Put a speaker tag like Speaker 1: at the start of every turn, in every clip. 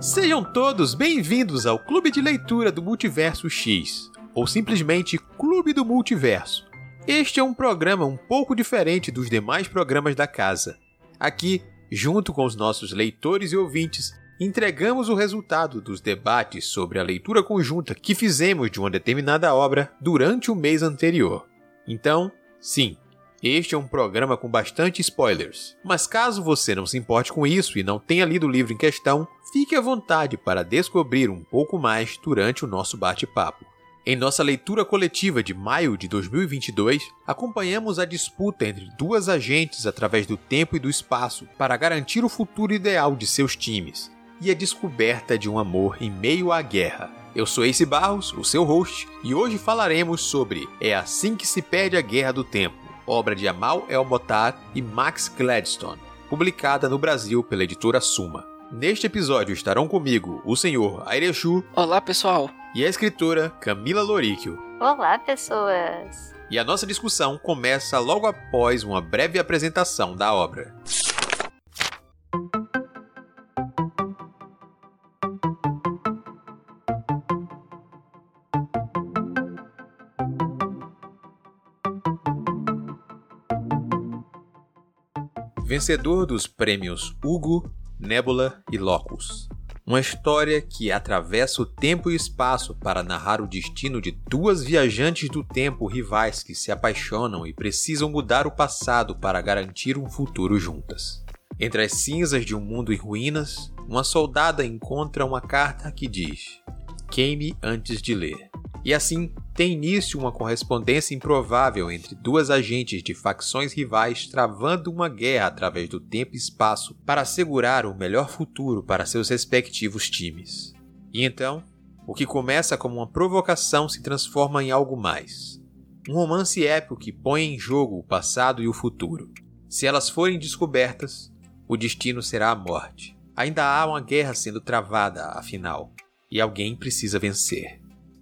Speaker 1: Sejam todos bem-vindos ao Clube de Leitura do Multiverso X, ou simplesmente Clube do Multiverso. Este é um programa um pouco diferente dos demais programas da casa. Aqui, junto com os nossos leitores e ouvintes, entregamos o resultado dos debates sobre a leitura conjunta que fizemos de uma determinada obra durante o mês anterior. Então, sim, este é um programa com bastante spoilers, mas caso você não se importe com isso e não tenha lido o livro em questão, fique à vontade para descobrir um pouco mais durante o nosso bate-papo. Em nossa leitura coletiva de maio de 2022, acompanhamos a disputa entre duas agentes através do tempo e do espaço para garantir o futuro ideal de seus times e a descoberta de um amor em meio à guerra. Eu sou Ace Barros, o seu host, e hoje falaremos sobre É assim que se perde a Guerra do Tempo, obra de Amal El-Motar e Max Gladstone, publicada no Brasil pela editora Suma. Neste episódio estarão comigo o senhor Airechu.
Speaker 2: Olá, pessoal.
Speaker 1: E a escritora Camila Loríquio.
Speaker 3: Olá, pessoas.
Speaker 1: E a nossa discussão começa logo após uma breve apresentação da obra. Vencedor dos prêmios Hugo, Nebula e Locus. Uma história que atravessa o tempo e espaço para narrar o destino de duas viajantes do tempo rivais que se apaixonam e precisam mudar o passado para garantir um futuro juntas. Entre as cinzas de um mundo em ruínas, uma soldada encontra uma carta que diz: Queime antes de ler. E assim tem início uma correspondência improvável entre duas agentes de facções rivais travando uma guerra através do tempo e espaço para assegurar o melhor futuro para seus respectivos times. E então, o que começa como uma provocação se transforma em algo mais. Um romance épico que põe em jogo o passado e o futuro. Se elas forem descobertas, o destino será a morte. Ainda há uma guerra sendo travada, afinal, e alguém precisa vencer.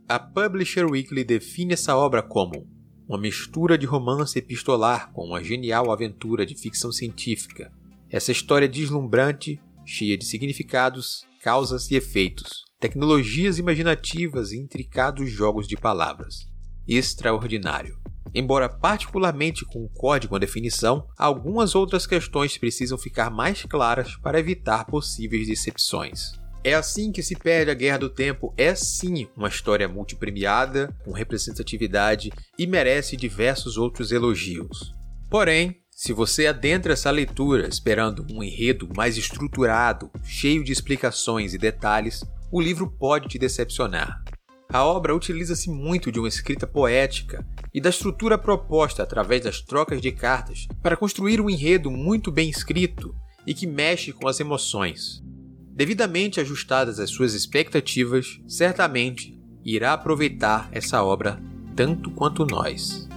Speaker 1: A Publisher Weekly define essa obra como uma mistura de romance epistolar com uma genial aventura de ficção científica. Essa história deslumbrante, cheia de significados, causas e efeitos, tecnologias imaginativas e intricados jogos de palavras. Extraordinário. Embora particularmente com a definição, algumas outras questões precisam ficar mais claras para evitar possíveis decepções. É assim que se perde a Guerra do Tempo. É sim uma história multipremiada, com representatividade e merece diversos outros elogios. Porém, se você adentra essa leitura esperando um enredo mais estruturado, cheio de explicações e detalhes, o livro pode te decepcionar. A obra utiliza-se muito de uma escrita poética e da estrutura proposta através das trocas de cartas para construir um enredo muito bem escrito e que mexe com as emoções devidamente ajustadas às suas expectativas, certamente irá aproveitar essa obra tanto quanto nós.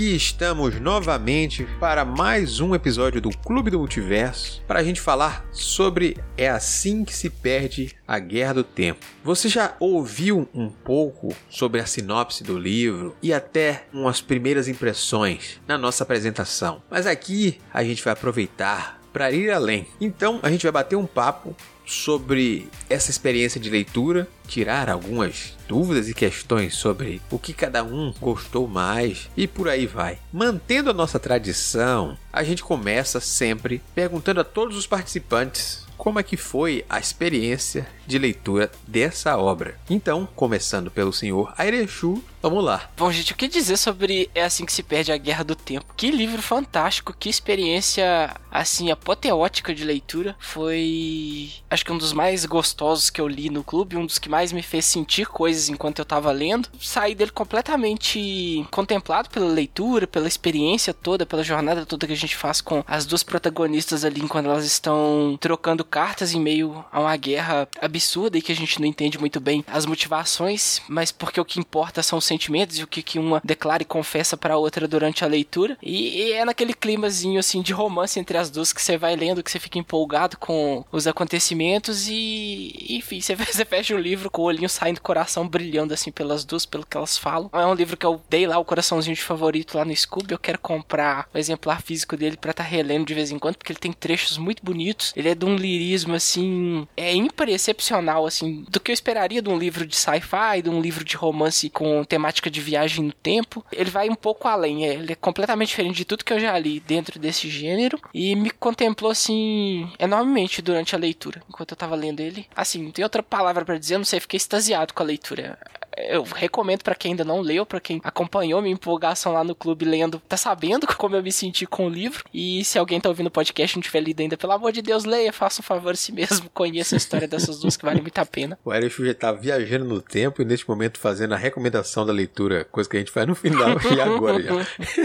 Speaker 1: Aqui estamos novamente para mais um episódio do Clube do Multiverso para a gente falar sobre É Assim que se Perde a Guerra do Tempo. Você já ouviu um pouco sobre a sinopse do livro e até umas primeiras impressões na nossa apresentação, mas aqui a gente vai aproveitar para ir além. Então a gente vai bater um papo sobre essa experiência de leitura, tirar algumas dúvidas e questões sobre o que cada um gostou mais e por aí vai. Mantendo a nossa tradição, a gente começa sempre perguntando a todos os participantes como é que foi a experiência de leitura dessa obra. Então, começando pelo senhor Airechu, vamos lá.
Speaker 2: Bom, gente, o que dizer sobre É Assim Que Se Perde a Guerra do Tempo? Que livro fantástico, que experiência, assim, apoteótica de leitura. Foi, acho que um dos mais gostosos que eu li no clube, um dos que mais me fez sentir coisas enquanto eu tava lendo. Saí dele completamente contemplado pela leitura, pela experiência toda, pela jornada toda que a gente faz com as duas protagonistas ali, quando elas estão trocando cartas em meio a uma guerra absurda e que a gente não entende muito bem as motivações, mas porque o que importa são os sentimentos e o que, que uma declara e confessa pra outra durante a leitura. E, e é naquele climazinho, assim, de romance entre as duas que você vai lendo, que você fica empolgado com os acontecimentos e, enfim, você, você fecha o livro com o olhinho saindo do coração, brilhando, assim, pelas duas, pelo que elas falam. É um livro que eu dei lá o coraçãozinho de favorito lá no Scooby. Eu quero comprar o exemplar físico dele para estar tá relendo de vez em quando, porque ele tem trechos muito bonitos. Ele é de um lirismo, assim, é ímpar excepcional, assim, do que eu esperaria de um livro de sci-fi, de um livro de romance com temática de viagem no tempo. Ele vai um pouco além, é, ele é completamente diferente de tudo que eu já li dentro desse gênero e me contemplou, assim, enormemente durante a leitura, enquanto eu tava lendo ele. Assim, não tem outra palavra para dizer, não sei, fiquei extasiado com a leitura eu recomendo para quem ainda não leu, para quem acompanhou minha empolgação lá no clube lendo, tá sabendo como eu me senti com o livro. E se alguém tá ouvindo o podcast e não tiver lido ainda, pelo amor de Deus, leia, faça um favor a si mesmo, conheça a história dessas duas que vale muito a pena.
Speaker 1: O Eric já tá viajando no tempo e neste momento fazendo a recomendação da leitura, coisa que a gente faz no final e agora já.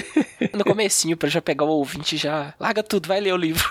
Speaker 2: no comecinho, para já pegar o ouvinte já larga tudo, vai ler o livro.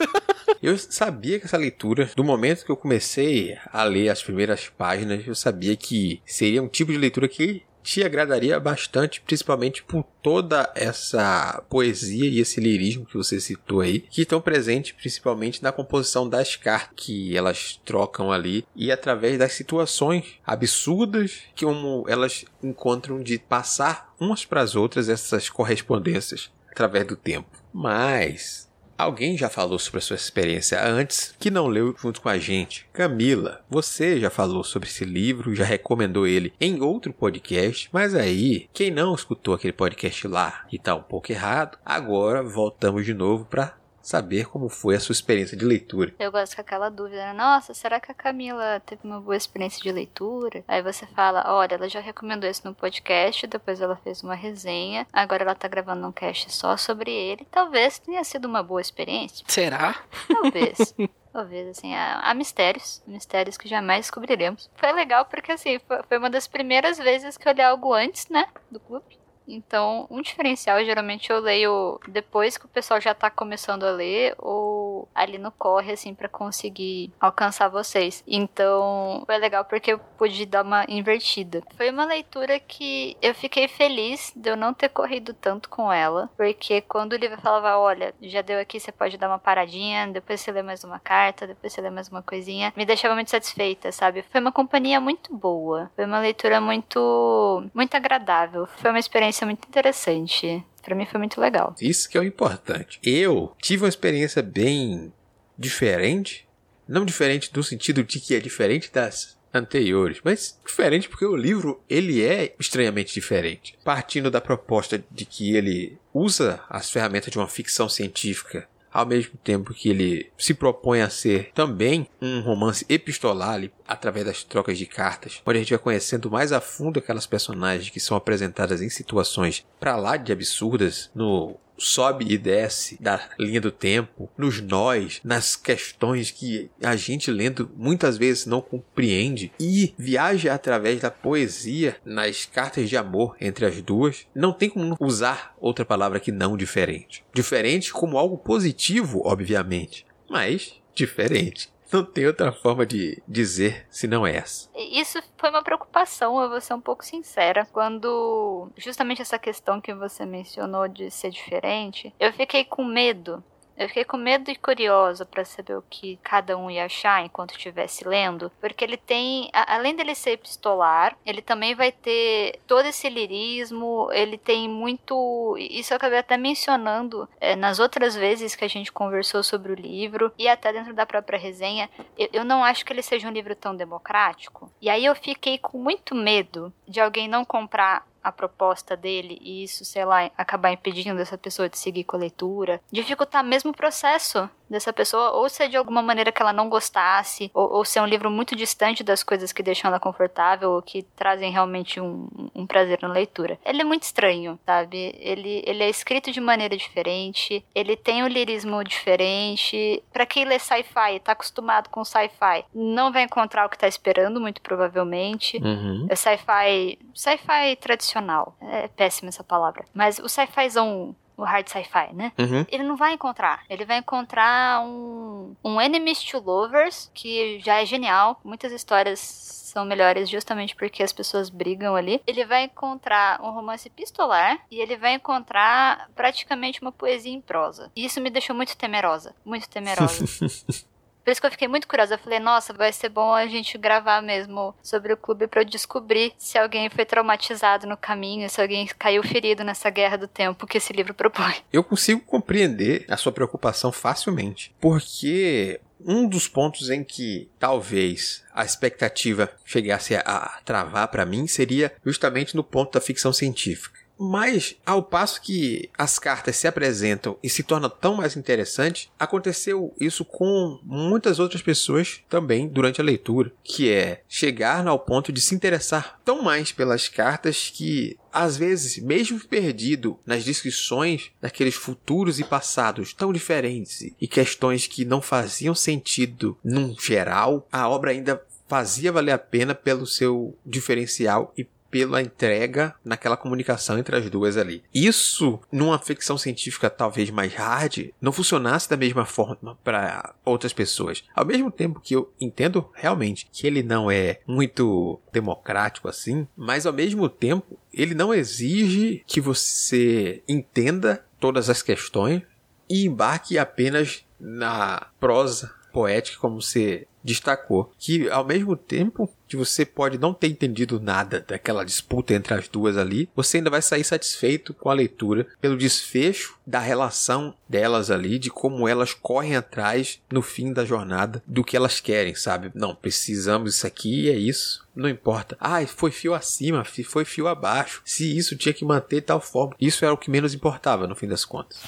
Speaker 1: Eu sabia que essa leitura, do momento que eu comecei a ler as primeiras páginas, eu sabia que seria um tipo de leitura que te agradaria bastante, principalmente por toda essa poesia e esse lirismo que você citou aí, que estão presentes principalmente na composição das cartas que elas trocam ali e através das situações absurdas que elas encontram de passar umas para as outras essas correspondências através do tempo. Mas Alguém já falou sobre a sua experiência antes que não leu junto com a gente? Camila, você já falou sobre esse livro, já recomendou ele em outro podcast, mas aí, quem não escutou aquele podcast lá e tá um pouco errado, agora voltamos de novo para saber como foi a sua experiência de leitura.
Speaker 3: Eu gosto com aquela dúvida, né? Nossa, será que a Camila teve uma boa experiência de leitura? Aí você fala, olha, ela já recomendou isso no podcast, depois ela fez uma resenha, agora ela tá gravando um cast só sobre ele. Talvez tenha sido uma boa experiência.
Speaker 2: Será?
Speaker 3: Talvez. Talvez, assim, há, há, mistérios, mistérios que jamais descobriremos. Foi legal porque, assim, foi, foi uma das primeiras vezes que eu li algo antes, né, do clube. Então, um diferencial, geralmente eu leio depois que o pessoal já tá começando a ler ou ali no corre, assim, para conseguir alcançar vocês. Então, foi legal porque eu pude dar uma invertida. Foi uma leitura que eu fiquei feliz de eu não ter corrido tanto com ela, porque quando o livro falava, olha, já deu aqui, você pode dar uma paradinha, depois você lê mais uma carta, depois você lê mais uma coisinha, me deixava muito satisfeita, sabe? Foi uma companhia muito boa. Foi uma leitura muito, muito agradável. Foi uma experiência experiência muito interessante. Para mim foi muito legal.
Speaker 1: Isso que é o importante. Eu tive uma experiência bem diferente. Não diferente no sentido de que é diferente das anteriores, mas diferente porque o livro ele é estranhamente diferente. Partindo da proposta de que ele usa as ferramentas de uma ficção científica ao mesmo tempo que ele se propõe a ser também um romance epistolar através das trocas de cartas, onde a gente vai conhecendo mais a fundo aquelas personagens que são apresentadas em situações para lá de absurdas no sobe e desce da linha do tempo, nos nós, nas questões que a gente lendo muitas vezes não compreende e viaja através da poesia nas cartas de amor entre as duas. Não tem como usar outra palavra que não diferente. Diferente como algo positivo, obviamente, mas diferente não tem outra forma de dizer se não é essa.
Speaker 3: Isso foi uma preocupação, eu vou ser um pouco sincera. Quando justamente essa questão que você mencionou de ser diferente, eu fiquei com medo eu fiquei com medo e curiosa para saber o que cada um ia achar enquanto estivesse lendo, porque ele tem, além dele ser epistolar, ele também vai ter todo esse lirismo, ele tem muito. Isso eu acabei até mencionando é, nas outras vezes que a gente conversou sobre o livro e até dentro da própria resenha. Eu, eu não acho que ele seja um livro tão democrático. E aí eu fiquei com muito medo de alguém não comprar a proposta dele e isso, sei lá, acabar impedindo essa pessoa de seguir com a leitura, dificultar mesmo o processo dessa pessoa, ou se é de alguma maneira que ela não gostasse, ou, ou se é um livro muito distante das coisas que deixam ela confortável, ou que trazem realmente um, um prazer na leitura. Ele é muito estranho, sabe? Ele, ele é escrito de maneira diferente, ele tem um lirismo diferente. Para quem lê sci-fi, tá acostumado com sci-fi, não vai encontrar o que tá esperando, muito provavelmente.
Speaker 1: Uhum.
Speaker 3: É sci-fi, sci-fi tradicional. É péssima essa palavra. Mas o sci-fizão o hard sci-fi, né?
Speaker 1: Uhum.
Speaker 3: Ele não vai encontrar. Ele vai encontrar um, um Enemies to Lovers, que já é genial. Muitas histórias são melhores justamente porque as pessoas brigam ali. Ele vai encontrar um romance pistolar e ele vai encontrar praticamente uma poesia em prosa. E isso me deixou muito temerosa. Muito temerosa. Por isso que eu fiquei muito curiosa. Eu falei, nossa, vai ser bom a gente gravar mesmo sobre o clube para eu descobrir se alguém foi traumatizado no caminho, se alguém caiu ferido nessa guerra do tempo que esse livro propõe.
Speaker 1: Eu consigo compreender a sua preocupação facilmente, porque um dos pontos em que talvez a expectativa chegasse a travar para mim seria justamente no ponto da ficção científica. Mas, ao passo que as cartas se apresentam e se tornam tão mais interessantes, aconteceu isso com muitas outras pessoas também durante a leitura, que é chegar ao ponto de se interessar tão mais pelas cartas que às vezes, mesmo perdido nas descrições daqueles futuros e passados tão diferentes e questões que não faziam sentido num geral, a obra ainda fazia valer a pena pelo seu diferencial e pela entrega naquela comunicação entre as duas ali. Isso, numa ficção científica talvez mais hard, não funcionasse da mesma forma para outras pessoas. Ao mesmo tempo que eu entendo realmente que ele não é muito democrático assim, mas ao mesmo tempo ele não exige que você entenda todas as questões e embarque apenas na prosa poética como você destacou, que ao mesmo tempo que você pode não ter entendido nada daquela disputa entre as duas ali, você ainda vai sair satisfeito com a leitura pelo desfecho da relação delas ali, de como elas correm atrás no fim da jornada do que elas querem, sabe? Não, precisamos isso aqui e é isso. Não importa. Ah, foi fio acima, foi fio abaixo. Se isso tinha que manter tal forma. Isso era o que menos importava no fim das contas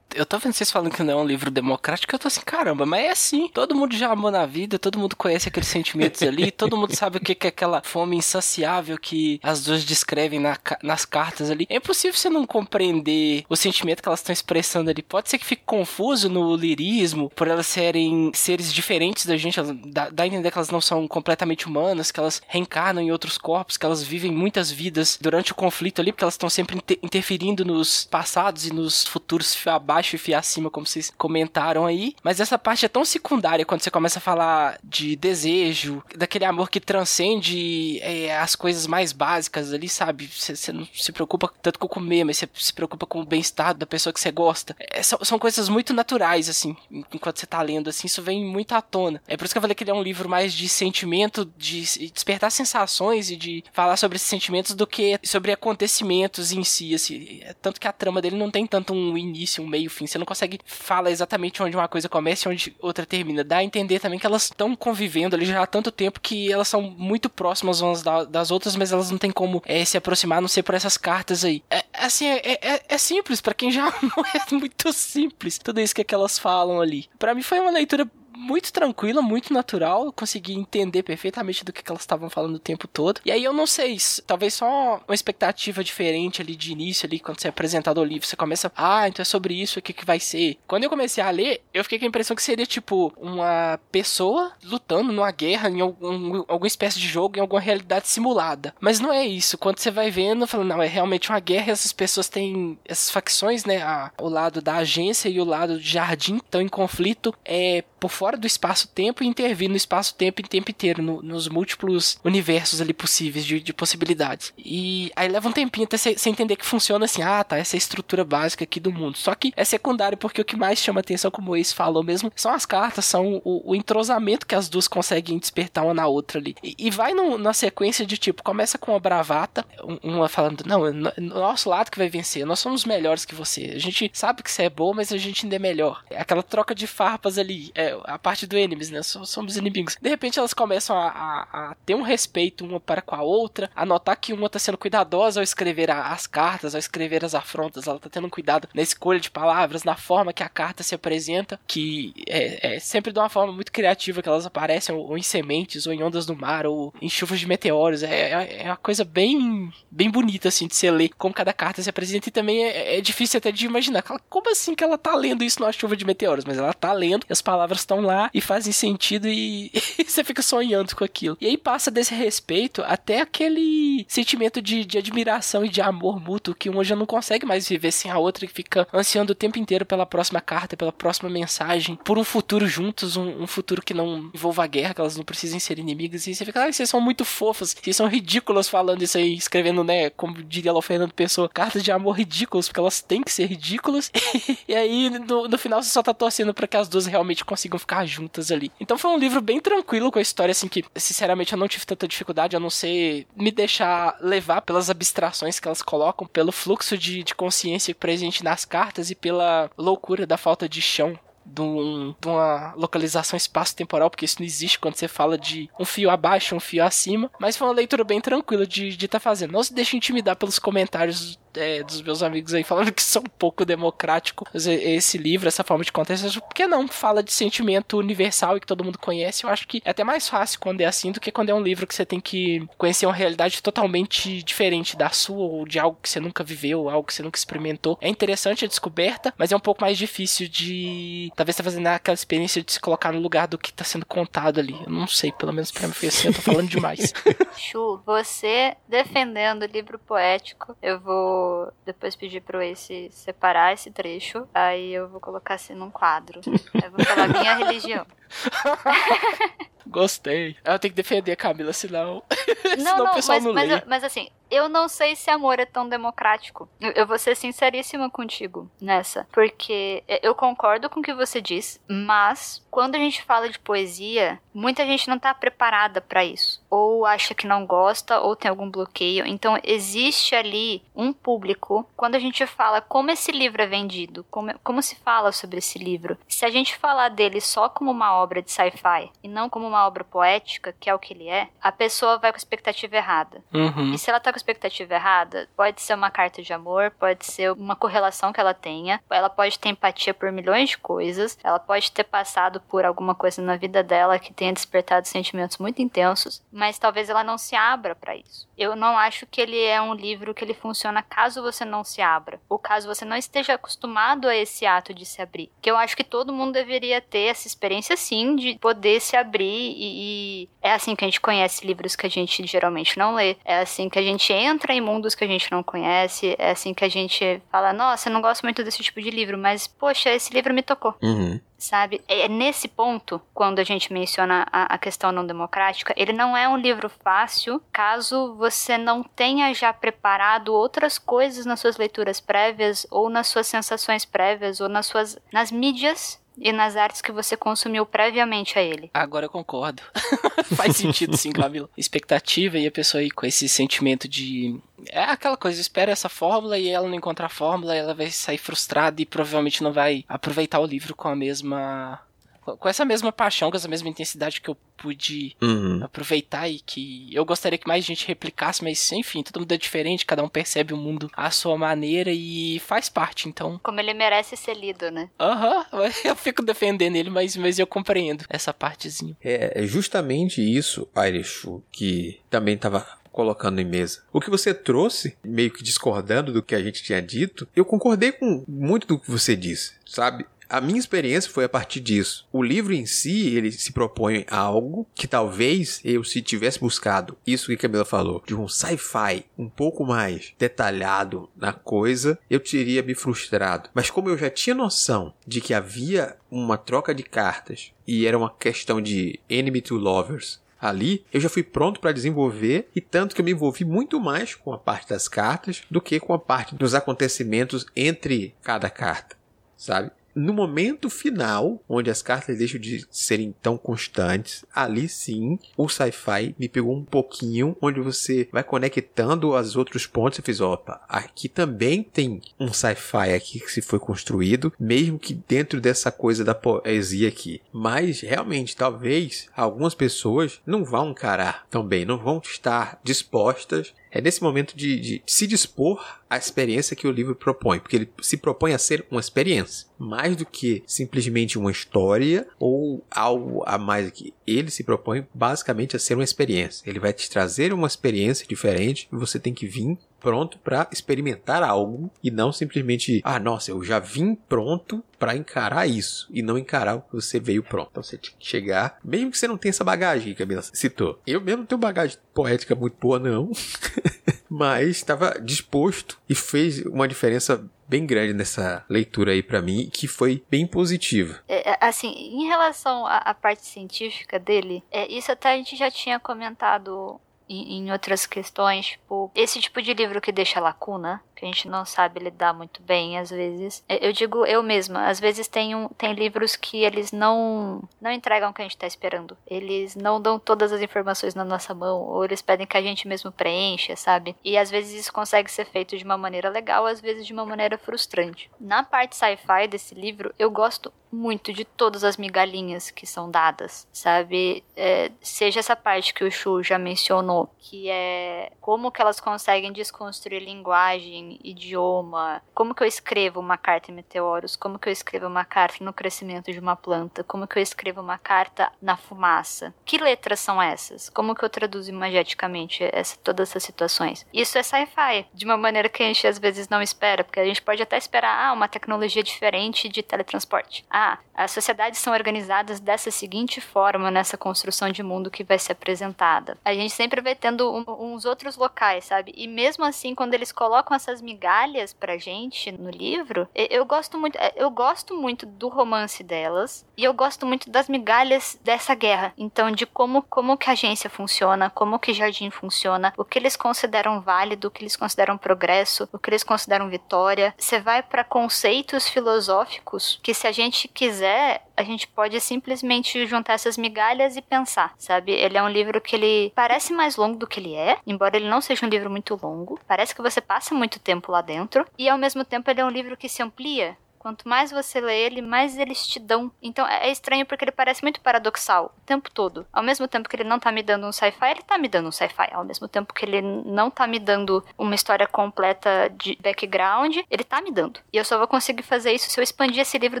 Speaker 2: eu tô vendo vocês falando que não é um livro democrático, eu tô assim, caramba, mas é assim. Todo mundo já amou na vida, todo mundo conhece aqueles sentimentos ali, todo mundo sabe o que é aquela fome insaciável que as duas descrevem na, nas cartas ali. É impossível você não compreender o sentimento que elas estão expressando ali. Pode ser que fique confuso no lirismo, por elas serem seres diferentes da gente, dá, dá a entender que elas não são completamente humanas, que elas reencarnam em outros corpos, que elas vivem muitas vidas durante o conflito ali, porque elas estão sempre inter interferindo nos passados e nos futuros abaixo abaixo e fio acima, como vocês comentaram aí. Mas essa parte é tão secundária quando você começa a falar de desejo, daquele amor que transcende é, as coisas mais básicas ali, sabe? Você não se preocupa tanto com comer, mas você se preocupa com o bem-estar da pessoa que você gosta. É, são, são coisas muito naturais, assim, enquanto você tá lendo, assim, isso vem muito à tona. É por isso que eu falei que ele é um livro mais de sentimento, de despertar sensações e de falar sobre esses sentimentos do que sobre acontecimentos em si, assim. É tanto que a trama dele não tem tanto um início, um meio, fim. Você não consegue falar exatamente onde uma coisa começa e onde outra termina. Dá a entender também que elas estão convivendo ali já há tanto tempo que elas são muito próximas umas das outras, mas elas não têm como é, se aproximar, a não ser por essas cartas aí. É, assim, é, é, é simples, para quem já não é muito simples, tudo isso que, é que elas falam ali. para mim foi uma leitura muito tranquila, muito natural. Eu consegui entender perfeitamente do que, que elas estavam falando o tempo todo. E aí eu não sei, talvez só uma expectativa diferente ali de início, ali, quando você é apresentado ao livro. Você começa, ah, então é sobre isso, o que, que vai ser. Quando eu comecei a ler, eu fiquei com a impressão que seria tipo uma pessoa lutando numa guerra, em algum, alguma espécie de jogo, em alguma realidade simulada. Mas não é isso. Quando você vai vendo, falando, não, é realmente uma guerra e essas pessoas têm essas facções, né? A, o lado da agência e o lado do jardim estão em conflito. É por fora do espaço-tempo e intervir no espaço-tempo em tempo inteiro, no, nos múltiplos universos ali possíveis de, de, possibilidades. E aí leva um tempinho até você entender que funciona assim, ah, tá, essa é a estrutura básica aqui do mundo. Só que é secundário porque o que mais chama atenção, como o Ace falou mesmo, são as cartas, são o, o entrosamento que as duas conseguem despertar uma na outra ali. E, e vai no, na sequência de tipo, começa com uma bravata, uma falando, não, é nosso lado que vai vencer, nós somos melhores que você. A gente sabe que você é bom, mas a gente ainda é melhor. Aquela troca de farpas ali. É, a parte do enemies, né? Somos inimigos. De repente elas começam a, a, a, ter um respeito uma para com a outra, a notar que uma tá sendo cuidadosa ao escrever a, as cartas, ao escrever as afrontas, ela tá tendo cuidado na escolha de palavras, na forma que a carta se apresenta, que é, é sempre de uma forma muito criativa que elas aparecem, ou, ou, em sementes, ou em ondas do mar, ou em chuvas de meteoros. É, é, é uma coisa bem, bem bonita, assim, de se ler como cada carta se apresenta, e também é, é difícil até de imaginar. Como assim que ela tá lendo isso numa chuva de meteoros? Mas ela tá lendo e as palavras estão lá e fazem sentido e, e você fica sonhando com aquilo. E aí passa desse respeito até aquele sentimento de, de admiração e de amor mútuo que uma já não consegue mais viver sem a outra, que fica ansiando o tempo inteiro pela próxima carta, pela próxima mensagem, por um futuro juntos, um, um futuro que não envolva guerra, que elas não precisem ser inimigas. E você fica, ah, vocês são muito fofas, vocês são ridículas falando isso aí, escrevendo, né, como diria o Fernando Pessoa, cartas de amor ridículas, porque elas têm que ser ridículas. e aí, no, no final, você só tá torcendo para que as duas realmente consigam ficar juntas ali. Então foi um livro bem tranquilo com a história, assim, que sinceramente eu não tive tanta dificuldade a não ser me deixar levar pelas abstrações que elas colocam, pelo fluxo de, de consciência presente nas cartas e pela loucura da falta de chão de, um, de, uma localização espaço-temporal, porque isso não existe quando você fala de um fio abaixo, um fio acima. Mas foi uma leitura bem tranquila de estar tá fazendo. Não se deixe intimidar pelos comentários é, dos meus amigos aí falando que são um pouco democrático esse livro, essa forma de contar, porque não fala de sentimento universal e que todo mundo conhece. Eu acho que é até mais fácil quando é assim do que quando é um livro que você tem que conhecer uma realidade totalmente diferente da sua ou de algo que você nunca viveu, algo que você nunca experimentou. É interessante a descoberta, mas é um pouco mais difícil de talvez tá fazendo aquela experiência de se colocar no lugar do que tá sendo contado ali. Eu não sei, pelo menos pra mim foi assim, eu tô falando demais.
Speaker 3: Chu, você defendendo o livro poético, eu vou depois pedir pro Ace separar esse trecho. Aí eu vou colocar assim num quadro. eu vou falar minha religião.
Speaker 2: Gostei. Eu tenho que defender a Camila, senão.
Speaker 3: Não, senão não, o pessoal mas, não mas, mas assim, eu não sei se amor é tão democrático. Eu, eu, vou ser sinceríssima contigo nessa. Porque eu concordo com o que você diz, mas quando a gente fala de poesia, muita gente não tá preparada para isso. Ou acha que não gosta, ou tem algum bloqueio. Então existe ali um público. Quando a gente fala como esse livro é vendido, como, como se fala sobre esse livro, se a gente falar dele só como uma obra de sci-fi e não como uma obra poética, que é o que ele é, a pessoa vai com a expectativa errada.
Speaker 2: Uhum.
Speaker 3: E se ela tá com a expectativa errada, pode ser uma carta de amor, pode ser uma correlação que ela tenha, ela pode ter empatia por milhões de coisas, ela pode ter passado por alguma coisa na vida dela que tenha despertado sentimentos muito intensos, mas talvez ela não se abra para isso. Eu não acho que ele é um livro que ele funciona caso você não se abra, ou caso você não esteja acostumado a esse ato de se abrir. Que eu acho que todo mundo deveria ter essa experiência sim de poder se abrir e, e é assim que a gente conhece livros que a gente geralmente não lê, é assim que a gente entra em mundos que a gente não conhece, é assim que a gente fala, nossa, eu não gosto muito desse tipo de livro, mas poxa, esse livro me tocou.
Speaker 1: Uhum
Speaker 3: sabe? É nesse ponto, quando a gente menciona a, a, questão não democrática, ele não é um livro fácil caso você não tenha já preparado outras coisas nas suas leituras prévias, ou nas suas sensações prévias, ou nas suas nas mídias e nas artes que você consumiu previamente a ele.
Speaker 2: Agora eu concordo. Faz sentido sim, Camila. Expectativa e a pessoa aí com esse sentimento de é aquela coisa, espera essa fórmula e ela não encontra a fórmula, ela vai sair frustrada e provavelmente não vai aproveitar o livro com a mesma com essa mesma paixão, com essa mesma intensidade que eu pude
Speaker 1: uhum.
Speaker 2: aproveitar e que eu gostaria que mais gente replicasse, mas enfim, todo mundo é diferente, cada um percebe o mundo à sua maneira e faz parte, então.
Speaker 3: Como ele merece ser lido, né?
Speaker 2: Aham, uhum, eu fico defendendo ele, mas, mas eu compreendo essa partezinha.
Speaker 1: É, é justamente isso, Airishu, que também tava colocando em mesa. O que você trouxe, meio que discordando do que a gente tinha dito, eu concordei com muito do que você disse, sabe? A minha experiência foi a partir disso. O livro em si, ele se propõe a algo que talvez eu, se tivesse buscado isso que a Camila falou, de um sci-fi um pouco mais detalhado na coisa, eu teria me frustrado. Mas como eu já tinha noção de que havia uma troca de cartas e era uma questão de enemy to lovers, ali, eu já fui pronto para desenvolver e tanto que eu me envolvi muito mais com a parte das cartas do que com a parte dos acontecimentos entre cada carta, sabe? No momento final, onde as cartas deixam de serem tão constantes, ali sim o sci-fi me pegou um pouquinho, onde você vai conectando os outros pontos e fez, opa, aqui também tem um sci-fi aqui que se foi construído, mesmo que dentro dessa coisa da poesia aqui. Mas realmente, talvez algumas pessoas não vão encarar também, não vão estar dispostas é nesse momento de, de, se dispor à experiência que o livro propõe, porque ele se propõe a ser uma experiência, mais do que simplesmente uma história ou algo a mais aqui. Ele se propõe basicamente a ser uma experiência. Ele vai te trazer uma experiência diferente e você tem que vir pronto para experimentar algo e não simplesmente, ah, nossa, eu já vim pronto para encarar isso e não encarar o que você veio pronto. Então você tinha que chegar, mesmo que você não tenha essa bagagem que a Camila citou. Eu mesmo não tenho bagagem poética muito boa, não. Mas estava disposto e fez uma diferença bem grande nessa leitura aí para mim, que foi bem positiva.
Speaker 3: É, assim, em relação à, à parte científica dele, é, isso até a gente já tinha comentado em, em outras questões, tipo, esse tipo de livro que deixa lacuna, a gente não sabe lidar muito bem às vezes. É, eu digo eu mesma, às vezes tem, um, tem livros que eles não não entregam o que a gente está esperando. Eles não dão todas as informações na nossa mão, ou eles pedem que a gente mesmo preencha, sabe? E às vezes isso consegue ser feito de uma maneira legal, às vezes de uma maneira frustrante. Na parte sci-fi desse livro, eu gosto muito de todas as migalhinhas que são dadas, sabe? É, seja essa parte que o Shu já mencionou, que é como que elas conseguem desconstruir linguagem idioma, como que eu escrevo uma carta em meteoros, como que eu escrevo uma carta no crescimento de uma planta, como que eu escrevo uma carta na fumaça. Que letras são essas? Como que eu traduzo imageticamente essa, todas essas situações? Isso é sci-fi, de uma maneira que a gente às vezes não espera, porque a gente pode até esperar ah, uma tecnologia diferente de teletransporte. Ah, as sociedades são organizadas dessa seguinte forma nessa construção de mundo que vai ser apresentada. A gente sempre vai tendo um, uns outros locais, sabe? E mesmo assim, quando eles colocam essas migalhas pra gente no livro, eu gosto muito, é, eu gosto muito do romance delas e eu gosto muito das migalhas dessa guerra. Então, de como como que a agência funciona, como que Jardim funciona, o que eles consideram válido, o que eles consideram progresso, o que eles consideram vitória. Você vai para conceitos filosóficos que se a gente quiser, a gente pode simplesmente juntar essas migalhas e pensar, sabe? Ele é um livro que ele parece mais longo do que ele é, embora ele não seja um livro muito longo. Parece que você passa muito tempo lá dentro. E ao mesmo tempo ele é um livro que se amplia Quanto mais você lê ele, mais eles te dão. Então é estranho porque ele parece muito paradoxal o tempo todo. Ao mesmo tempo que ele não tá me dando um sci-fi, ele tá me dando um sci-fi. Ao mesmo tempo que ele não tá me dando uma história completa de background, ele tá me dando. E eu só vou conseguir fazer isso se eu expandir esse livro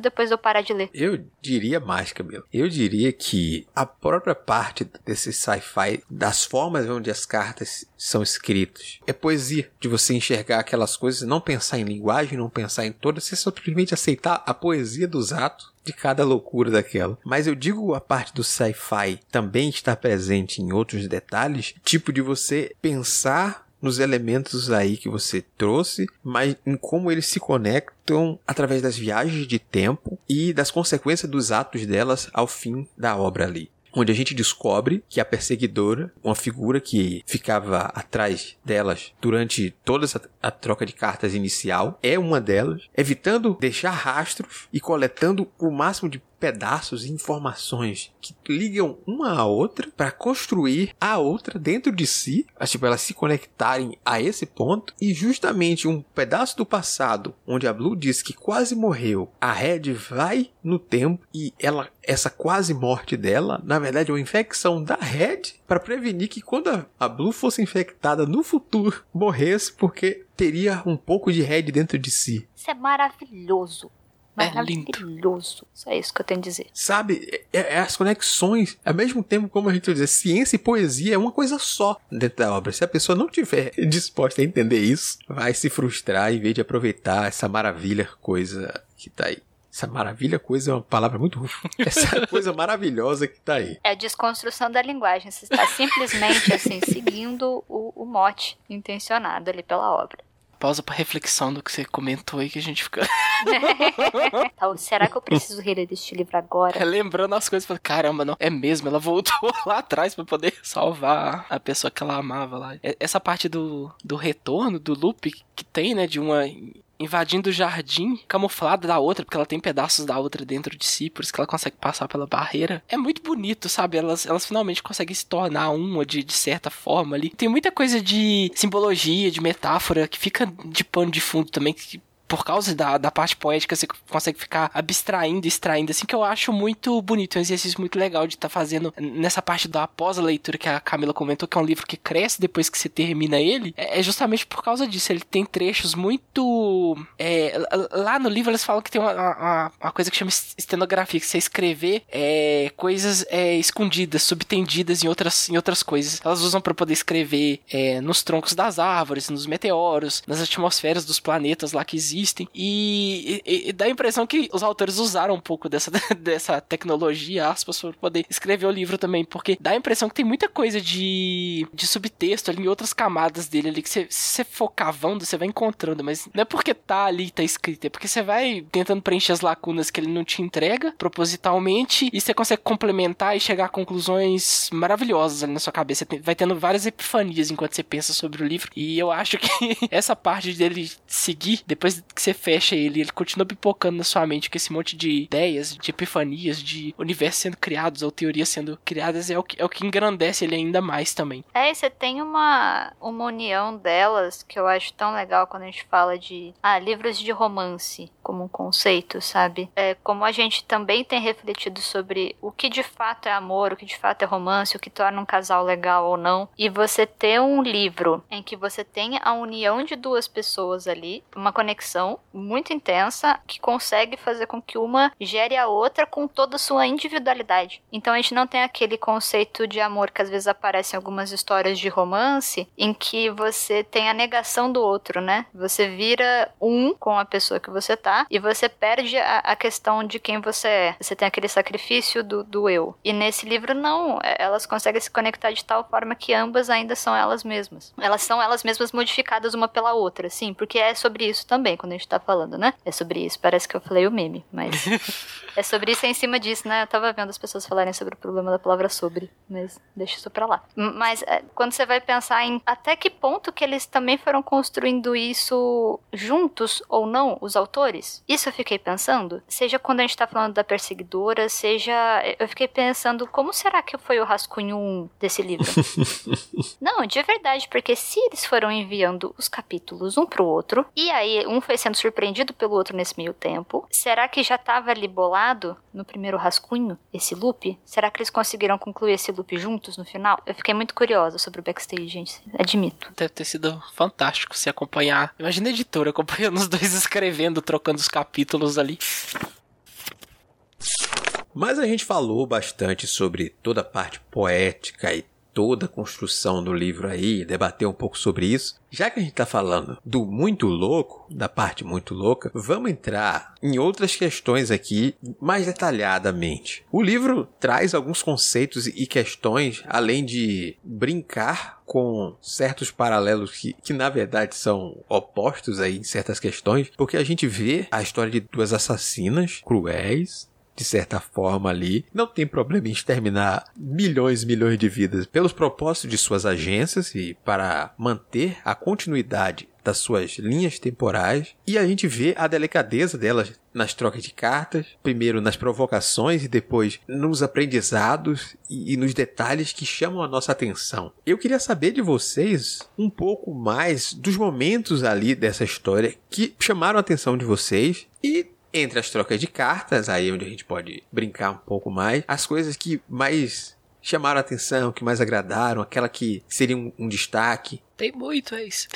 Speaker 3: depois de eu parar de ler.
Speaker 1: Eu diria mais, Camilo. Eu diria que a própria parte desse sci-fi, das formas onde as cartas são escritas, é poesia. De você enxergar aquelas coisas, não pensar em linguagem, não pensar em todas, você simplesmente aceitar a poesia dos atos de cada loucura daquela. Mas eu digo a parte do sci-fi também está presente em outros detalhes, tipo de você pensar nos elementos aí que você trouxe, mas em como eles se conectam através das viagens de tempo e das consequências dos atos delas ao fim da obra ali onde a gente descobre que a perseguidora, uma figura que ficava atrás delas durante toda a troca de cartas inicial, é uma delas, evitando deixar rastros e coletando o máximo de pedaços e informações que ligam uma à outra para construir a outra dentro de si, tipo, elas se conectarem a esse ponto e justamente um pedaço do passado onde a Blue diz que quase morreu, a Red vai no tempo e ela essa quase morte dela, na verdade, é uma infecção da Red para prevenir que quando a, Blue fosse infectada no futuro, morresse porque teria um pouco de Red dentro de si.
Speaker 3: Isso é maravilhoso.
Speaker 2: É
Speaker 3: Maravilhoso. Isso é isso que eu tenho a dizer.
Speaker 1: Sabe, é, é as conexões, ao mesmo tempo, como a gente vai dizer, ciência e poesia é uma coisa só dentro da obra. Se a pessoa não tiver disposta a entender isso, vai se frustrar em vez de aproveitar essa maravilha coisa que tá aí. Essa maravilha coisa é uma palavra muito. Essa coisa maravilhosa que tá aí.
Speaker 3: É a desconstrução da linguagem. Você está simplesmente assim, seguindo o, o mote intencionado ali pela obra
Speaker 2: pausa para reflexão do que você comentou aí que a gente fica.
Speaker 3: então, será que eu preciso reler este livro agora?
Speaker 2: Lembrando as coisas, caramba, não, é mesmo, ela voltou lá atrás para poder salvar a pessoa que ela amava lá. Essa parte do, do retorno, do loop que tem, né, de uma invadindo o jardim, camuflada da outra, porque ela tem pedaços da outra dentro de si, por isso que ela consegue passar pela barreira. É muito bonito, sabe? Elas, elas finalmente conseguem se tornar uma de, de certa forma ali. Tem muita coisa de simbologia, de metáfora, que fica de pano de fundo também, que por causa da, da parte poética, você consegue ficar abstraindo, extraindo, assim, que eu acho muito bonito, um exercício muito legal de estar tá fazendo nessa parte da pós-leitura que a Camila comentou, que é um livro que cresce depois que você termina ele, é, é justamente por causa disso. Ele tem trechos muito. É, lá no livro eles falam que tem uma, uma, uma, coisa que chama estenografia, que você escrever é, coisas é, escondidas, subtendidas em outras, em outras coisas. Elas usam para poder escrever é, nos troncos das árvores, nos meteoros, nas atmosferas dos planetas lá que existem. E, e, e dá a impressão que os autores usaram um pouco dessa, dessa tecnologia, aspas, para poder escrever o livro também, porque dá a impressão que tem muita coisa de, de subtexto ali em outras camadas dele ali que você, se você for cavando, você vai encontrando, mas não é porque tá ali, tá escrito, é porque você vai tentando preencher as lacunas que ele não te entrega propositalmente e você consegue complementar e chegar a conclusões maravilhosas ali na sua cabeça. Vai tendo várias epifanias enquanto você pensa sobre o livro. E eu acho que essa parte dele seguir, depois que você fecha ele, ele continua pipocando na sua mente com esse monte de ideias, de epifanias, de universos sendo criados ou teorias sendo criadas, é o que, é o que engrandece ele ainda mais também.
Speaker 3: É, e você tem uma, uma união delas que eu acho tão legal quando a gente fala de ah, livros de romance como um conceito, sabe? É, como a gente também tem refletido sobre o que de fato é amor, o que de fato é romance, o que torna um casal legal ou não. E você ter um livro em que você tem a união de duas pessoas ali, uma conexão muito intensa que consegue fazer com que uma gere a outra com toda a sua individualidade. Então a gente não tem aquele conceito de amor que às vezes aparece em algumas histórias de romance, em que você tem a negação do outro, né? Você vira um com a pessoa que você tá e você perde a, a, questão de quem você é. Você tem aquele sacrifício do, do eu. E nesse livro, não. É, elas conseguem se conectar de tal forma que ambas ainda são elas mesmas. Elas são elas mesmas modificadas uma pela outra, sim, porque é sobre isso também, quando a gente tá falando, né? É sobre isso. Parece que eu falei o meme, mas. é sobre isso, é em cima disso, né? Eu tava vendo as pessoas falarem sobre o problema da palavra sobre, mas deixa isso pra lá. Mas é, quando você vai pensar em até que ponto que eles também foram construindo isso juntos ou não, os autores isso eu fiquei pensando, seja quando a gente tá falando da perseguidora, seja. Eu fiquei pensando, como será que foi o rascunho 1 desse livro? Não, de verdade, porque se eles foram enviando os capítulos um pro outro, e aí um foi sendo surpreendido pelo outro nesse meio tempo, será que já tava ali bolado no primeiro rascunho esse loop? Será que eles conseguiram concluir esse loop juntos no final? Eu fiquei muito curiosa sobre o backstage, gente, admito.
Speaker 2: Deve ter sido fantástico se acompanhar. Imagina a editora acompanhando os dois escrevendo, trocando colocando os capítulos ali.
Speaker 1: Mas a gente falou bastante sobre toda a parte poética e toda a construção do livro aí, debater um pouco sobre isso. Já que a gente está falando do muito louco, da parte muito louca, vamos entrar em outras questões aqui mais detalhadamente. O livro traz alguns conceitos e questões, além de brincar com certos paralelos que, que na verdade são opostos aí em certas questões, porque a gente vê a história de duas assassinas cruéis, de certa forma ali, não tem problema em exterminar milhões e milhões de vidas pelos propósitos de suas agências e para manter a continuidade das suas linhas temporais e a gente vê a delicadeza delas nas trocas de cartas, primeiro nas provocações e depois nos aprendizados e, e, nos detalhes que chamam a nossa atenção. Eu queria saber de vocês um pouco mais dos momentos ali dessa história que chamaram a atenção de vocês e entre as trocas de cartas, aí onde a gente pode brincar um pouco mais, as coisas que mais chamaram a atenção, que mais agradaram, aquela que seria um, um destaque.
Speaker 2: Tem muito, é isso.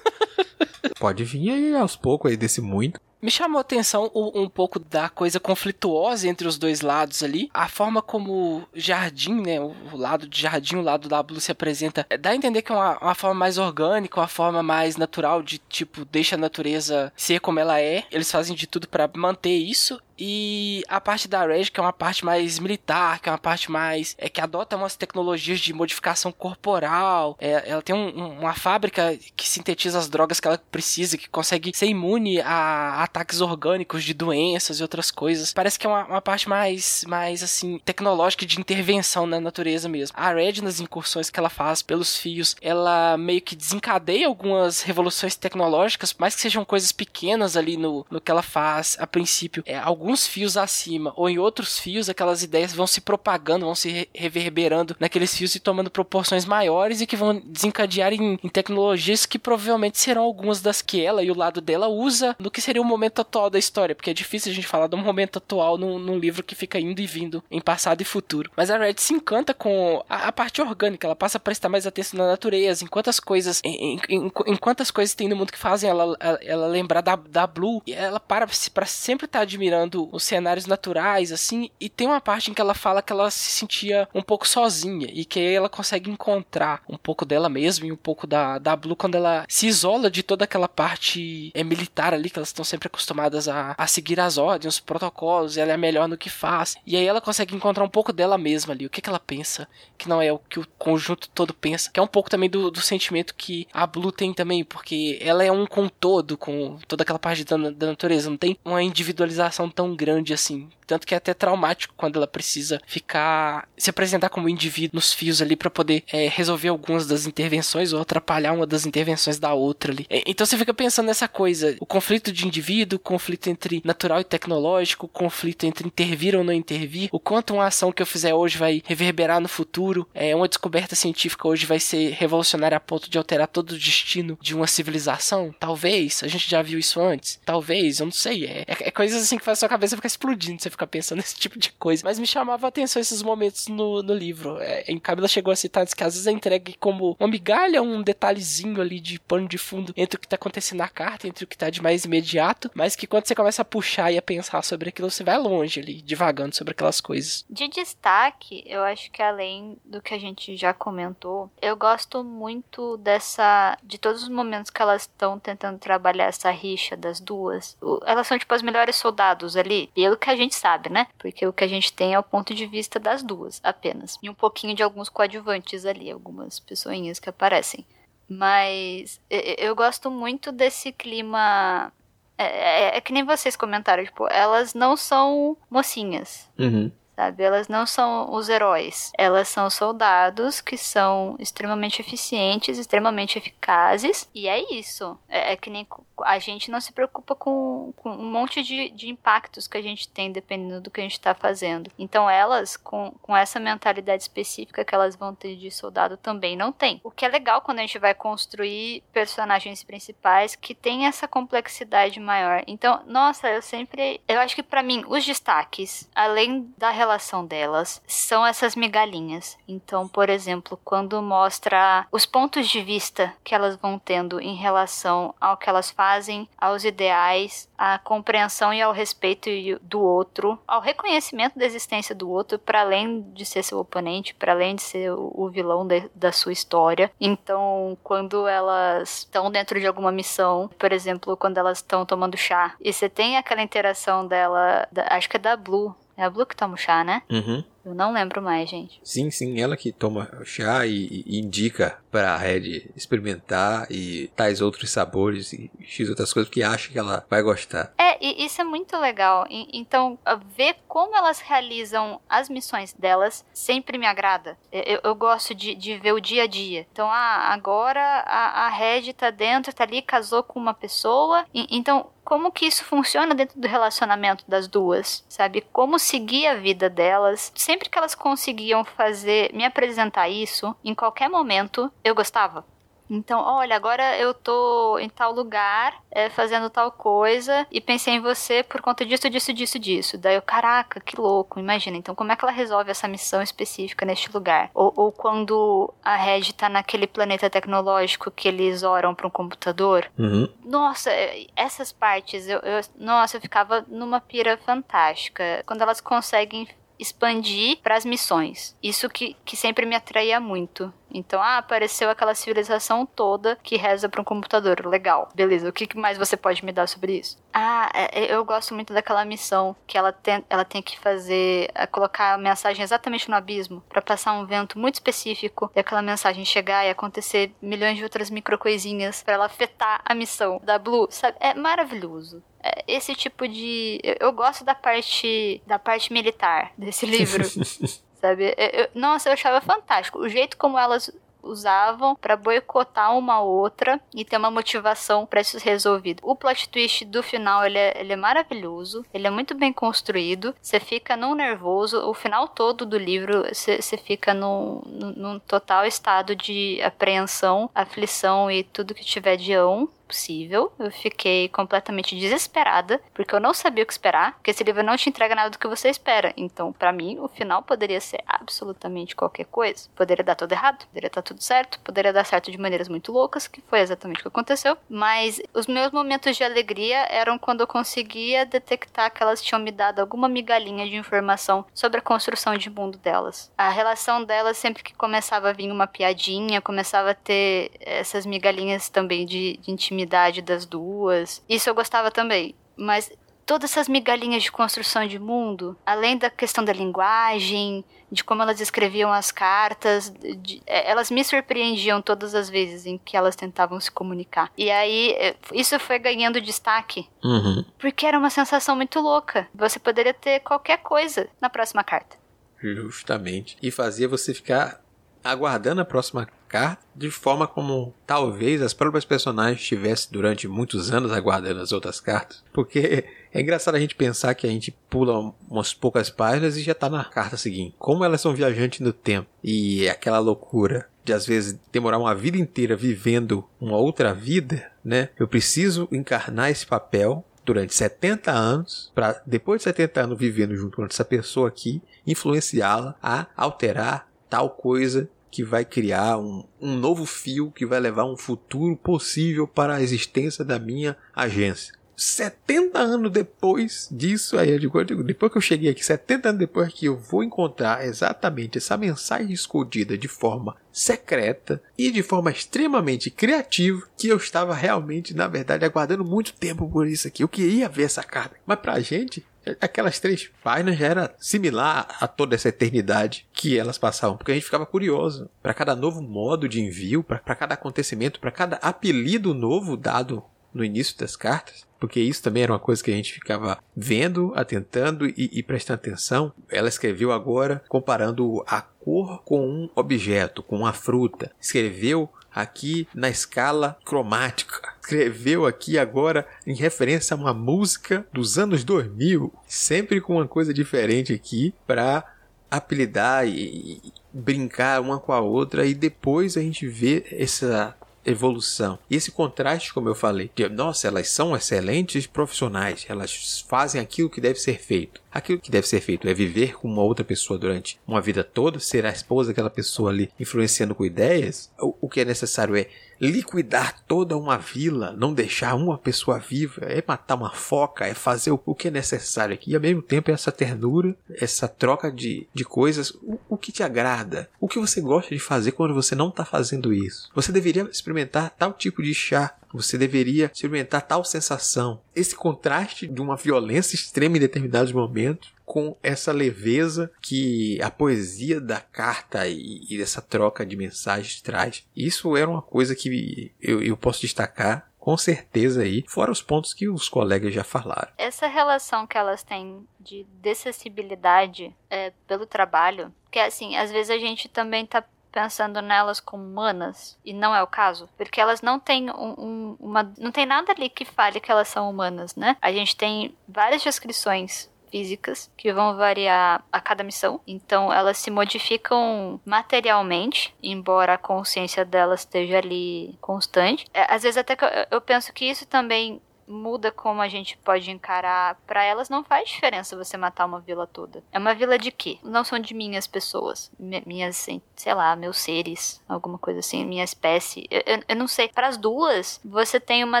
Speaker 1: pode vir aí aos poucos aí desse muito.
Speaker 2: Me chamou a atenção um, um, pouco da coisa conflituosa entre os dois lados ali. A forma como Jardim, né? O, lado de Jardim, o lado da Blue se apresenta. É, dá a entender que é uma, uma, forma mais orgânica, uma forma mais natural de, tipo, deixa a natureza ser como ela é. Eles fazem de tudo para manter isso. E a parte da Reg, que é uma parte mais militar, que é uma parte mais. É que adota umas tecnologias de modificação corporal. É, ela tem um, uma fábrica que sintetiza as drogas que ela precisa, que consegue ser imune a ataques orgânicos de doenças e outras coisas. Parece que é uma, uma parte mais, mais assim, tecnológica de intervenção na natureza mesmo. A Red, nas incursões que ela faz pelos fios, ela meio que desencadeia algumas revoluções tecnológicas, mais que sejam coisas pequenas ali no, no que ela faz a princípio. É, alguns alguns fios acima ou em outros fios, aquelas ideias vão se propagando, vão se reverberando naqueles fios e tomando proporções maiores e que vão desencadear em, em tecnologias que provavelmente serão algumas das que ela e o lado dela usa no que seria o momento atual da história, porque é difícil a gente falar do momento atual num, num livro que fica indo e vindo em passado e futuro. Mas a Red se encanta com a, a parte orgânica, ela passa a prestar mais atenção na natureza, em quantas coisas, em, em, em quantas coisas tem no mundo que fazem ela, ela, ela lembrar da, da Blue, e ela para para sempre estar tá admirando os cenários naturais, assim, e tem uma parte em que ela fala que ela se sentia um pouco sozinha e que ela consegue encontrar um pouco dela mesma e um pouco da, da Blue quando ela se isola de toda aquela parte é, militar ali, que elas estão sempre acostumadas a, a seguir as ordens, os protocolos, ela é melhor no que faz. E aí ela consegue encontrar um pouco dela mesma ali, o que, que ela pensa, que não é o que o conjunto todo pensa, que é um pouco também do, do sentimento que a Blue tem também, porque ela é um com todo, com toda aquela parte da, da natureza, não tem uma individualização tão grande assim. Tanto que é até traumático quando ela precisa ficar. se apresentar como indivíduo nos fios ali para poder é, resolver algumas das intervenções ou atrapalhar uma das intervenções da outra ali. Então você fica pensando nessa coisa: o conflito de indivíduo, o conflito entre natural e tecnológico, o conflito entre intervir ou não intervir, o quanto uma ação que eu fizer hoje vai reverberar no futuro, é uma descoberta científica hoje vai ser revolucionária a ponto de alterar todo o destino de uma civilização. Talvez, a gente já viu isso antes. Talvez, eu não sei. É, é, é coisas assim que faz a sua cabeça ficar explodindo. Você fica ficar pensando nesse tipo de coisa. Mas me chamava a atenção esses momentos no, no livro. É, em Camila chegou a citar que às vezes é entregue como uma migalha, um detalhezinho ali de pano de fundo entre o que tá acontecendo na carta, entre o que tá de mais imediato, mas que quando você começa a puxar e a pensar sobre aquilo, você vai longe ali, divagando sobre aquelas coisas.
Speaker 3: De destaque, eu acho que além do que a gente já comentou, eu gosto muito dessa. de todos os momentos que elas estão tentando trabalhar essa rixa das duas. Elas são tipo as melhores soldados ali, pelo que a gente sabe sabe, né? Porque o que a gente tem é o ponto de vista das duas, apenas. E um pouquinho de alguns coadjuvantes ali, algumas pessoinhas que aparecem. Mas eu gosto muito desse clima. É, é, é, que nem vocês comentaram, tipo, elas não são mocinhas.
Speaker 1: Uhum
Speaker 3: sabe? Elas não são os heróis. Elas são soldados que são extremamente eficientes, extremamente eficazes. E é isso. É, é que nem a gente não se preocupa com, com um monte de, de, impactos que a gente tem dependendo do que a gente está fazendo. Então elas, com, com essa mentalidade específica que elas vão ter de soldado, também não tem. O que é legal quando a gente vai construir personagens principais que tem essa complexidade maior. Então, nossa, eu sempre. Eu acho que para mim, os destaques, além da relação delas, são essas migalhinhas. Então, por exemplo, quando mostra os pontos de vista que elas vão tendo em relação ao que elas fazem fazem aos ideais, à compreensão e ao respeito do outro, ao reconhecimento da existência do outro, para além de ser seu oponente, para além de ser o vilão de, da sua história. Então, quando elas estão dentro de alguma missão, por exemplo, quando elas estão tomando chá, e você tem aquela interação dela, da, acho que é da Blue, é a Blue que toma o chá, né?
Speaker 1: Uhum.
Speaker 3: Eu não lembro mais, gente.
Speaker 1: Sim, sim, ela que toma chá e, e indica pra Red experimentar e tais outros sabores e x outras coisas que acha que ela vai gostar.
Speaker 3: É, e isso é muito legal. E, então, ver como elas realizam as missões delas sempre me agrada. Eu, eu gosto de, de, ver o dia a dia. Então, ah, agora a, a Red tá dentro, tá ali, casou com uma pessoa. E, então, como que isso funciona dentro do relacionamento das duas, sabe? Como seguir a vida delas. Sempre que elas conseguiam fazer, me apresentar isso, em qualquer momento, eu gostava. Então, olha, agora eu tô em tal lugar, é, fazendo tal coisa, e pensei em você por conta disso, disso, disso, disso. Daí eu, caraca, que louco, imagina. Então, como é que ela resolve essa missão específica neste lugar? Ou, ou quando a Reg tá naquele planeta tecnológico que eles oram para um computador.
Speaker 1: Uhum.
Speaker 3: Nossa, é, essas partes, eu, eu, nossa, eu ficava numa pira fantástica. Quando elas conseguem expandir para as missões. Isso que, que sempre me atraía muito. Então, ah, apareceu aquela civilização toda que reza para um computador. Legal. Beleza, o que mais você pode me dar sobre isso? Ah, é, é, eu gosto muito daquela missão que ela tem, ela tem que fazer, é, colocar a mensagem exatamente no abismo para passar um vento muito específico e aquela mensagem chegar e acontecer milhões de outras micro coisinhas para ela afetar a missão da Blue, sabe? É maravilhoso. É, esse tipo de. Eu, eu, gosto da parte da parte militar desse livro. sabe? Eu, eu, nossa, eu achava fantástico. O jeito como elas usavam para boicotar uma outra e ter uma motivação para isso resolvido. O plot twist do final ele é, ele é maravilhoso, ele é muito bem construído. Você fica num nervoso, o final todo do livro você fica num, num total estado de apreensão, aflição e tudo que tiver de ão possível. Eu fiquei completamente desesperada, porque eu não sabia o que esperar, porque esse livro não te entrega nada do que você espera. Então, para mim, o final poderia ser absolutamente qualquer coisa. Poderia dar tudo errado, poderia dar tudo certo, poderia dar certo de maneiras muito loucas, que foi exatamente o que aconteceu. Mas os meus momentos de alegria eram quando eu conseguia detectar que elas tinham me dado alguma migalhinha de informação sobre a construção de mundo delas. A relação delas, sempre que começava a vir uma piadinha, começava a ter essas migalhinhas também de, de intimidade intimidade das duas. Isso eu gostava também. Mas todas essas migalhinhas de construção de mundo, além da questão da linguagem, de como elas escreviam as cartas, de, é, elas me surpreendiam todas as vezes em que elas tentavam se comunicar. E aí, é, isso foi ganhando destaque.
Speaker 1: Uhum.
Speaker 3: Porque era uma sensação muito louca. Você poderia ter qualquer coisa na próxima carta.
Speaker 1: Justamente. E fazia você ficar aguardando a próxima carta, de forma como talvez as próprias personagens estivessem durante muitos anos aguardando as outras cartas. Porque é engraçado a gente pensar que a gente pula umas poucas páginas e já está na carta seguinte. Como elas são viajantes no tempo e aquela loucura de às vezes demorar uma vida inteira vivendo uma outra vida, né? Eu preciso encarnar esse papel durante 70 anos, para depois de 70 anos vivendo junto com essa pessoa aqui, influenciá-la a alterar tal coisa que vai criar um, um novo fio que vai levar um futuro possível para a existência da minha agência. 70 anos depois disso, aí eu digo, eu digo, depois que eu cheguei aqui, 70 anos depois que eu vou encontrar exatamente essa mensagem escondida de forma secreta e de forma extremamente criativa, que eu estava realmente, na verdade, aguardando muito tempo por isso aqui. Eu queria ver essa carta. Mas pra gente, aquelas três páginas já era similar a toda essa eternidade que elas passavam, porque a gente ficava curioso para cada novo modo de envio, para cada acontecimento, para cada apelido novo dado no início das cartas, porque isso também era uma coisa que a gente ficava vendo, atentando e, e prestando atenção. Ela escreveu agora comparando a cor com um objeto, com uma fruta. Escreveu aqui na escala cromática. Escreveu aqui agora em referência a uma música dos anos 2000, sempre com uma coisa diferente aqui para apelidar e, brincar uma com a outra e depois a gente vê essa evolução. E esse contraste, como eu falei, que nossa, elas são excelentes profissionais, elas fazem aquilo que deve ser feito. Aquilo que deve ser feito é viver com uma outra pessoa durante uma vida toda, ser a esposa daquela pessoa ali, influenciando com ideias. O, que é necessário é liquidar toda uma vila, não deixar uma pessoa viva, é matar uma foca, é fazer o, o que é necessário aqui. E ao mesmo tempo, essa ternura, essa troca de, de coisas, o, o que te agrada, o que você gosta de fazer quando você não está fazendo isso. Você deveria experimentar tal tipo de chá, você deveria experimentar tal sensação. Esse contraste de uma violência extrema em determinados momentos com essa leveza que a poesia da carta e, e dessa troca de mensagens traz. Isso era uma coisa que eu, eu posso destacar com certeza aí, fora os pontos que os colegas já falaram.
Speaker 3: Essa relação que elas têm de desacessibilidade é, pelo trabalho, que assim, às vezes a gente também tá pensando nelas como humanas e não é o caso, porque elas não têm um, um, uma não tem nada ali que fale que elas são humanas, né? A gente tem várias descrições físicas que vão variar a cada missão. Então elas se modificam materialmente, embora a consciência delas esteja ali constante. É, às vezes até que eu, eu penso que isso também muda como a gente pode encarar. Para elas não faz diferença você matar uma vila toda. É uma vila de quê? Não são de minhas pessoas, minhas, sei lá, meus seres, alguma coisa assim, minha espécie. Eu, eu, eu não sei. Para as duas, você tem uma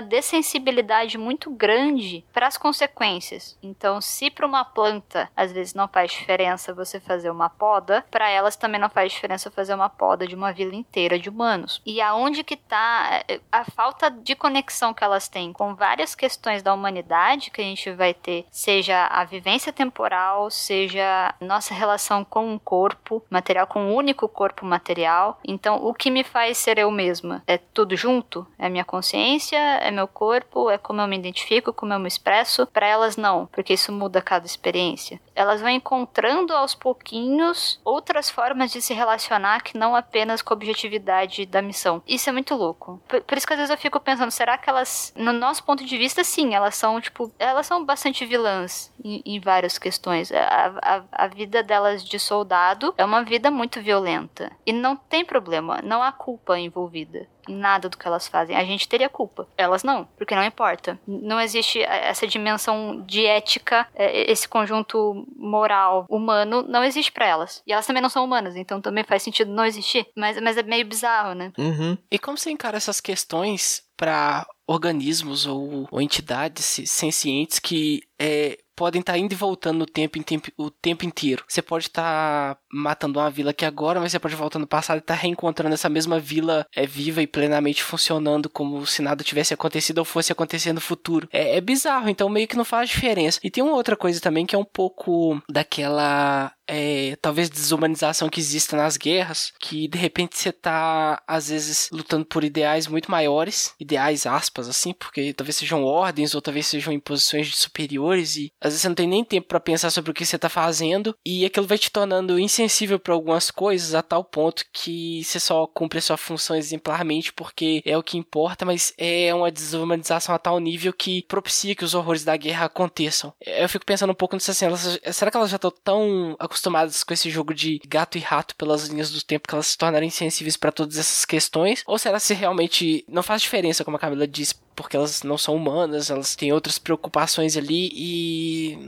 Speaker 3: dessensibilidade muito grande para as consequências. Então, se para uma planta às vezes não faz diferença você fazer uma poda, para elas também não faz diferença fazer uma poda de uma vila inteira de humanos. E aonde que tá é, a falta de conexão que elas têm com várias questões da humanidade que a gente vai ter, seja a vivência temporal, seja nossa relação com o corpo material, com um único corpo material. Então, o que me faz ser eu mesma? É tudo junto? É minha consciência? É meu corpo? É como eu me identifico? Como eu me expresso? Para elas, não, porque isso muda cada experiência. Elas vão encontrando aos pouquinhos outras formas de se relacionar que não apenas com a objetividade da missão. Isso é muito louco. Por, por isso que às vezes eu fico pensando, será que elas, no nosso ponto de vista, sim, elas são, tipo, elas são bastante vilãs em, em várias questões. A, a, a vida delas de soldado é uma vida muito violenta. E não tem problema, não há culpa envolvida em nada do que elas fazem. A gente teria culpa. Elas não, porque não importa. Não existe essa dimensão de ética, é, esse conjunto moral humano, não existe para elas. E elas também não são humanas, então também faz sentido não existir. Mas, mas é meio bizarro, né?
Speaker 1: Uhum.
Speaker 2: E como você encara essas questões para organismos ou, ou entidades sencientes que é, podem estar tá indo e voltando no tempo, em tempo, o tempo inteiro. Você pode estar tá matando uma vila aqui agora, mas você pode voltar no passado e estar tá reencontrando essa mesma vila é viva e plenamente funcionando como se nada tivesse acontecido ou fosse acontecer no futuro. É, é bizarro, então meio que não faz diferença. E tem uma outra coisa também que é um pouco daquela é, talvez desumanização que exista nas guerras, que de repente você tá, às vezes, lutando por ideais muito maiores, ideais aspas, assim, porque talvez sejam ordens ou talvez sejam imposições de superiores e às vezes você não tem nem tempo para pensar sobre o que você tá fazendo e aquilo vai te tornando insensível para algumas coisas a tal ponto que você só cumpre a sua função exemplarmente porque é o que importa, mas é uma desumanização a tal nível que propicia que os horrores da guerra aconteçam. Eu fico pensando um pouco nisso assim, elas, será que elas já estão tão acostumadas com esse jogo de gato e rato pelas linhas do tempo que elas se tornarem insensíveis para todas essas questões? Ou será se realmente não faz diferença, como a Camila disse, is porque elas não são humanas, elas têm outras preocupações ali e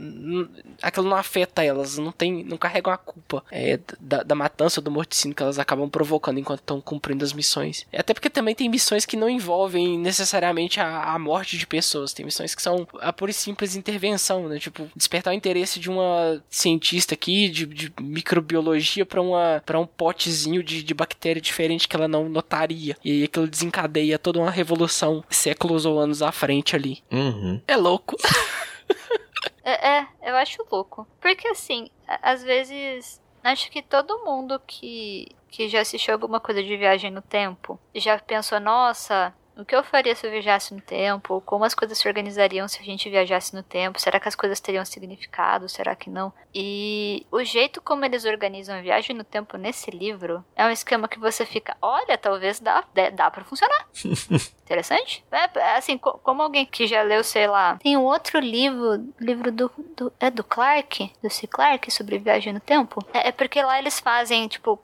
Speaker 2: aquilo não afeta elas, não tem, não carregam a culpa é, da, da, matança do morticínio que elas acabam provocando enquanto estão cumprindo as missões. Até porque também tem missões que não envolvem necessariamente a, a morte de pessoas, tem missões que são a pura e simples intervenção, né? Tipo, despertar o interesse de uma cientista aqui de, de microbiologia para para um potezinho de, de bactéria diferente que ela não notaria. E aquilo desencadeia toda uma revolução séculos anos ou anos à frente ali.
Speaker 1: Uhum.
Speaker 2: É louco.
Speaker 3: é, é, eu acho louco. Porque assim, às vezes. Acho que todo mundo que, que já assistiu alguma coisa de viagem no tempo já pensou, nossa, o que eu faria se eu viajasse no tempo? Como as coisas se organizariam se a gente viajasse no tempo? Será que as coisas teriam significado? Será que não? E o jeito como eles organizam a viagem no tempo nesse livro é um esquema que você fica, olha, talvez dá, dá para funcionar. Interessante? É, é, assim, como alguém que já leu, sei lá, tem um outro livro, livro do, do é do Clark, do C. Clark, sobre viagem no tempo. É, é porque lá eles fazem, tipo,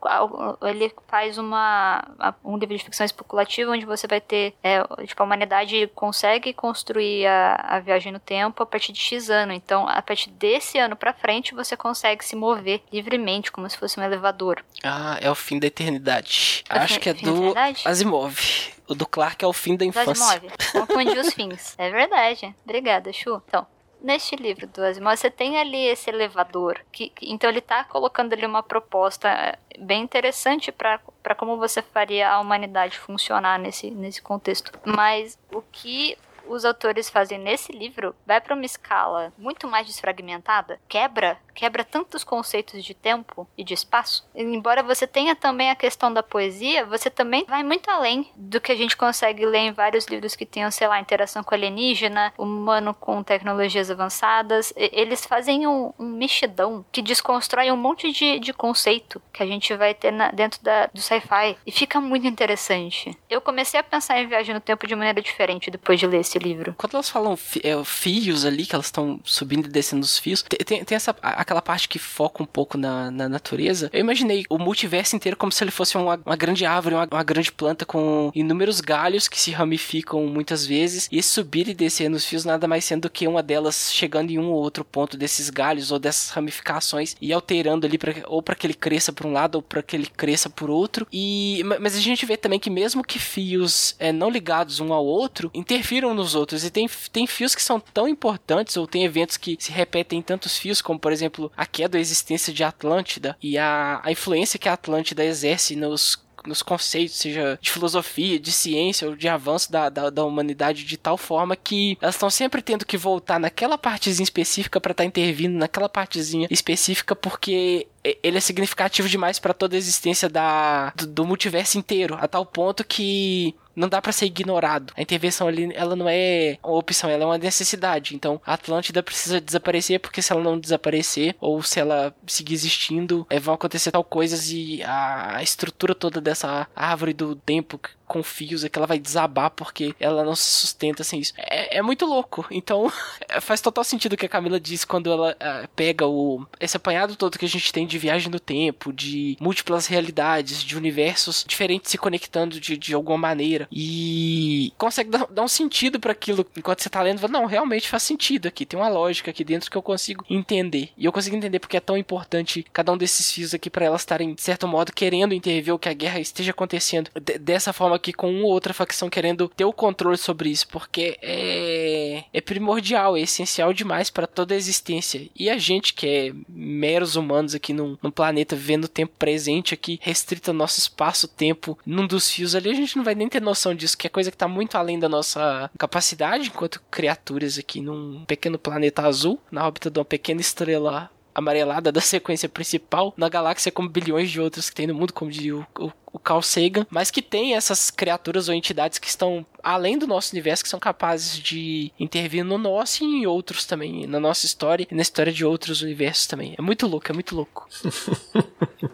Speaker 3: ele faz uma um livro de ficção especulativa onde você vai ter é, tipo, a humanidade consegue construir a, a viagem no tempo a partir de X ano. Então, a partir desse ano para frente, você consegue se mover livremente, como se fosse um elevador.
Speaker 2: Ah, é o fim da eternidade. É Acho fim, que é do Asimov. O do Clark é o fim da infância. Do
Speaker 3: Asimov. Confundi os fins. É verdade. Obrigada, Chu. Então, neste livro do Asimov, você tem ali esse elevador, que, então ele está colocando ali uma proposta é, bem interessante para como você faria a humanidade funcionar nesse, nesse contexto. Mas o que os autores fazem nesse livro vai para uma escala muito mais desfragmentada, quebra quebra tantos conceitos de tempo e de espaço. E embora você tenha também a questão da poesia, você também vai muito além do que a gente consegue ler em vários livros que tenham, sei lá, interação com alienígena, humano com tecnologias avançadas. Eles fazem um, um mexidão que desconstrói um monte de, de conceito que a gente vai ter na, dentro da, do sci-fi. E fica muito interessante. Eu comecei a pensar em viagem no tempo de maneira diferente depois de ler esse livro.
Speaker 2: Quando elas falam é, fios ali, que elas estão subindo e descendo os fios, tem, tem essa aquela parte que foca um pouco na, na natureza, eu imaginei o multiverso inteiro como se ele fosse uma, uma grande árvore, uma, uma, grande planta com inúmeros galhos que se ramificam muitas vezes, e subir e descer nos fios nada mais sendo do que uma delas chegando em um ou outro ponto desses galhos ou dessas ramificações e alterando ali pra, ou para que ele cresça por um lado ou para que ele cresça por outro. E mas a gente vê também que mesmo que fios é, não ligados um ao outro interfiram nos outros. E tem, tem fios que são tão importantes ou tem eventos que se repetem em tantos fios como por exemplo a queda da existência de Atlântida e a, a influência que a Atlântida exerce nos nos conceitos, seja de filosofia, de ciência ou de avanço da, da, da humanidade de tal forma que elas estão sempre tendo que voltar naquela partezinha específica para estar tá intervindo naquela partezinha específica porque ele é significativo demais para toda a existência da, do, do, multiverso inteiro, a tal ponto que não dá para ser ignorado. A intervenção ali, ela não é uma opção, ela é uma necessidade. Então, a Atlântida precisa desaparecer, porque se ela não desaparecer, ou se ela seguir existindo, é, vão acontecer tal coisas e a, a estrutura toda dessa árvore do tempo com fios é que ela vai desabar porque ela não se sustenta sem isso. É, é muito louco. Então, faz total sentido o que a Camila disse quando ela uh, pega o esse apanhado todo que a gente tem de viagem no tempo, de múltiplas realidades, de universos diferentes se conectando de, de alguma maneira e consegue dar, dar um sentido para aquilo enquanto você tá lendo. Não, realmente faz sentido aqui. Tem uma lógica aqui dentro que eu consigo entender. E eu consigo entender porque é tão importante cada um desses fios aqui para elas estarem, de certo modo, querendo intervir o que a guerra esteja acontecendo dessa forma aqui com uma ou outra facção querendo ter o controle sobre isso, porque é, é primordial, é essencial demais para toda a existência. E a gente que é meros humanos aqui num, num planeta vivendo o tempo presente aqui, restrito ao nosso espaço-tempo, num dos fios ali, a gente não vai nem ter noção disso, que é coisa que está muito além da nossa capacidade enquanto criaturas aqui num pequeno planeta azul, na órbita de uma pequena estrela amarelada da sequência principal na galáxia como bilhões de outras que tem no mundo, como diria o, o, o Carl Sagan, mas que tem essas criaturas ou entidades que estão além do nosso universo, que são capazes de intervir no nosso e em outros também, na nossa história e na história de outros universos também. É muito louco, é muito louco.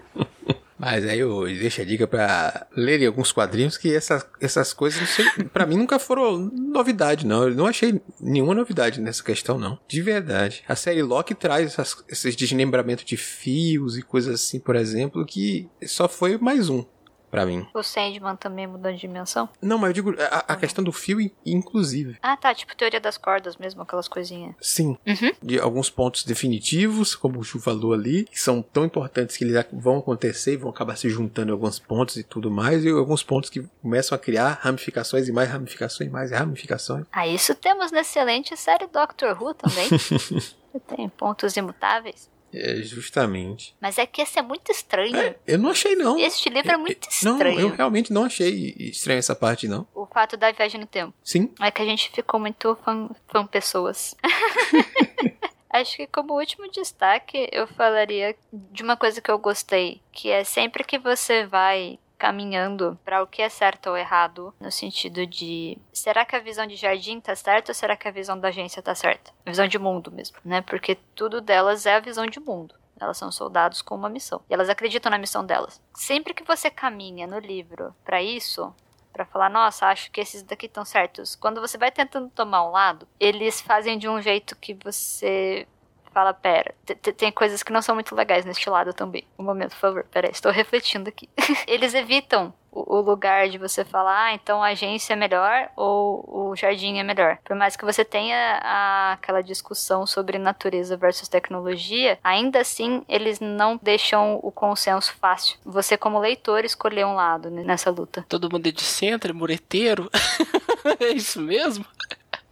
Speaker 1: Mas aí eu deixo a dica para lerem alguns quadrinhos que essas, essas coisas, para mim, nunca foram novidade, não. Eu não achei nenhuma novidade nessa questão, não. De verdade. A série Loki traz essas, esses desmembramentos de fios e coisas assim, por exemplo, que só foi mais um para mim.
Speaker 3: O Sandman também mudou de dimensão?
Speaker 1: Não, mas eu digo a, a questão do fio, inclusive.
Speaker 3: Ah, tá. Tipo teoria das cordas mesmo, aquelas coisinhas.
Speaker 1: Sim. Uhum. De alguns pontos definitivos, como o Chu falou ali, que são tão importantes que eles vão acontecer e vão acabar se juntando em alguns pontos e tudo mais, e alguns pontos que começam a criar ramificações e mais ramificações e mais ramificações.
Speaker 3: Ah, isso temos na excelente série Doctor Who também. Tem pontos imutáveis.
Speaker 1: É, justamente.
Speaker 3: Mas é que esse é muito estranho. É,
Speaker 1: eu não achei, não.
Speaker 3: Este livro é muito estranho.
Speaker 1: Não, eu realmente não achei estranho essa parte, não.
Speaker 3: O fato da viagem no tempo.
Speaker 1: Sim.
Speaker 3: É que a gente ficou muito fã, fã pessoas. Acho que como último destaque, eu falaria de uma coisa que eu gostei, que é sempre que você vai caminhando para o que é certo ou errado, no sentido de será que a visão de jardim tá certa ou será que a visão da agência tá certa? A visão de mundo mesmo, né? Porque tudo delas é a visão de mundo. Elas são soldados com uma missão. E elas acreditam na missão delas. Sempre que você caminha no livro para isso, para falar, nossa, acho que esses daqui estão certos. Quando você vai tentando tomar um lado, eles fazem de um jeito que você fala, pera, tem coisas que não são muito legais neste lado também. Um momento, por favor, pera, estou refletindo aqui. Eles evitam o lugar de você falar, ah, então a agência é melhor ou o jardim é melhor. Por mais que você tenha a, aquela discussão sobre natureza versus tecnologia, ainda assim eles não deixam o consenso fácil. Você, como leitor, escolher um lado né, nessa luta.
Speaker 2: Todo mundo é de centro, é mureteiro. é isso mesmo?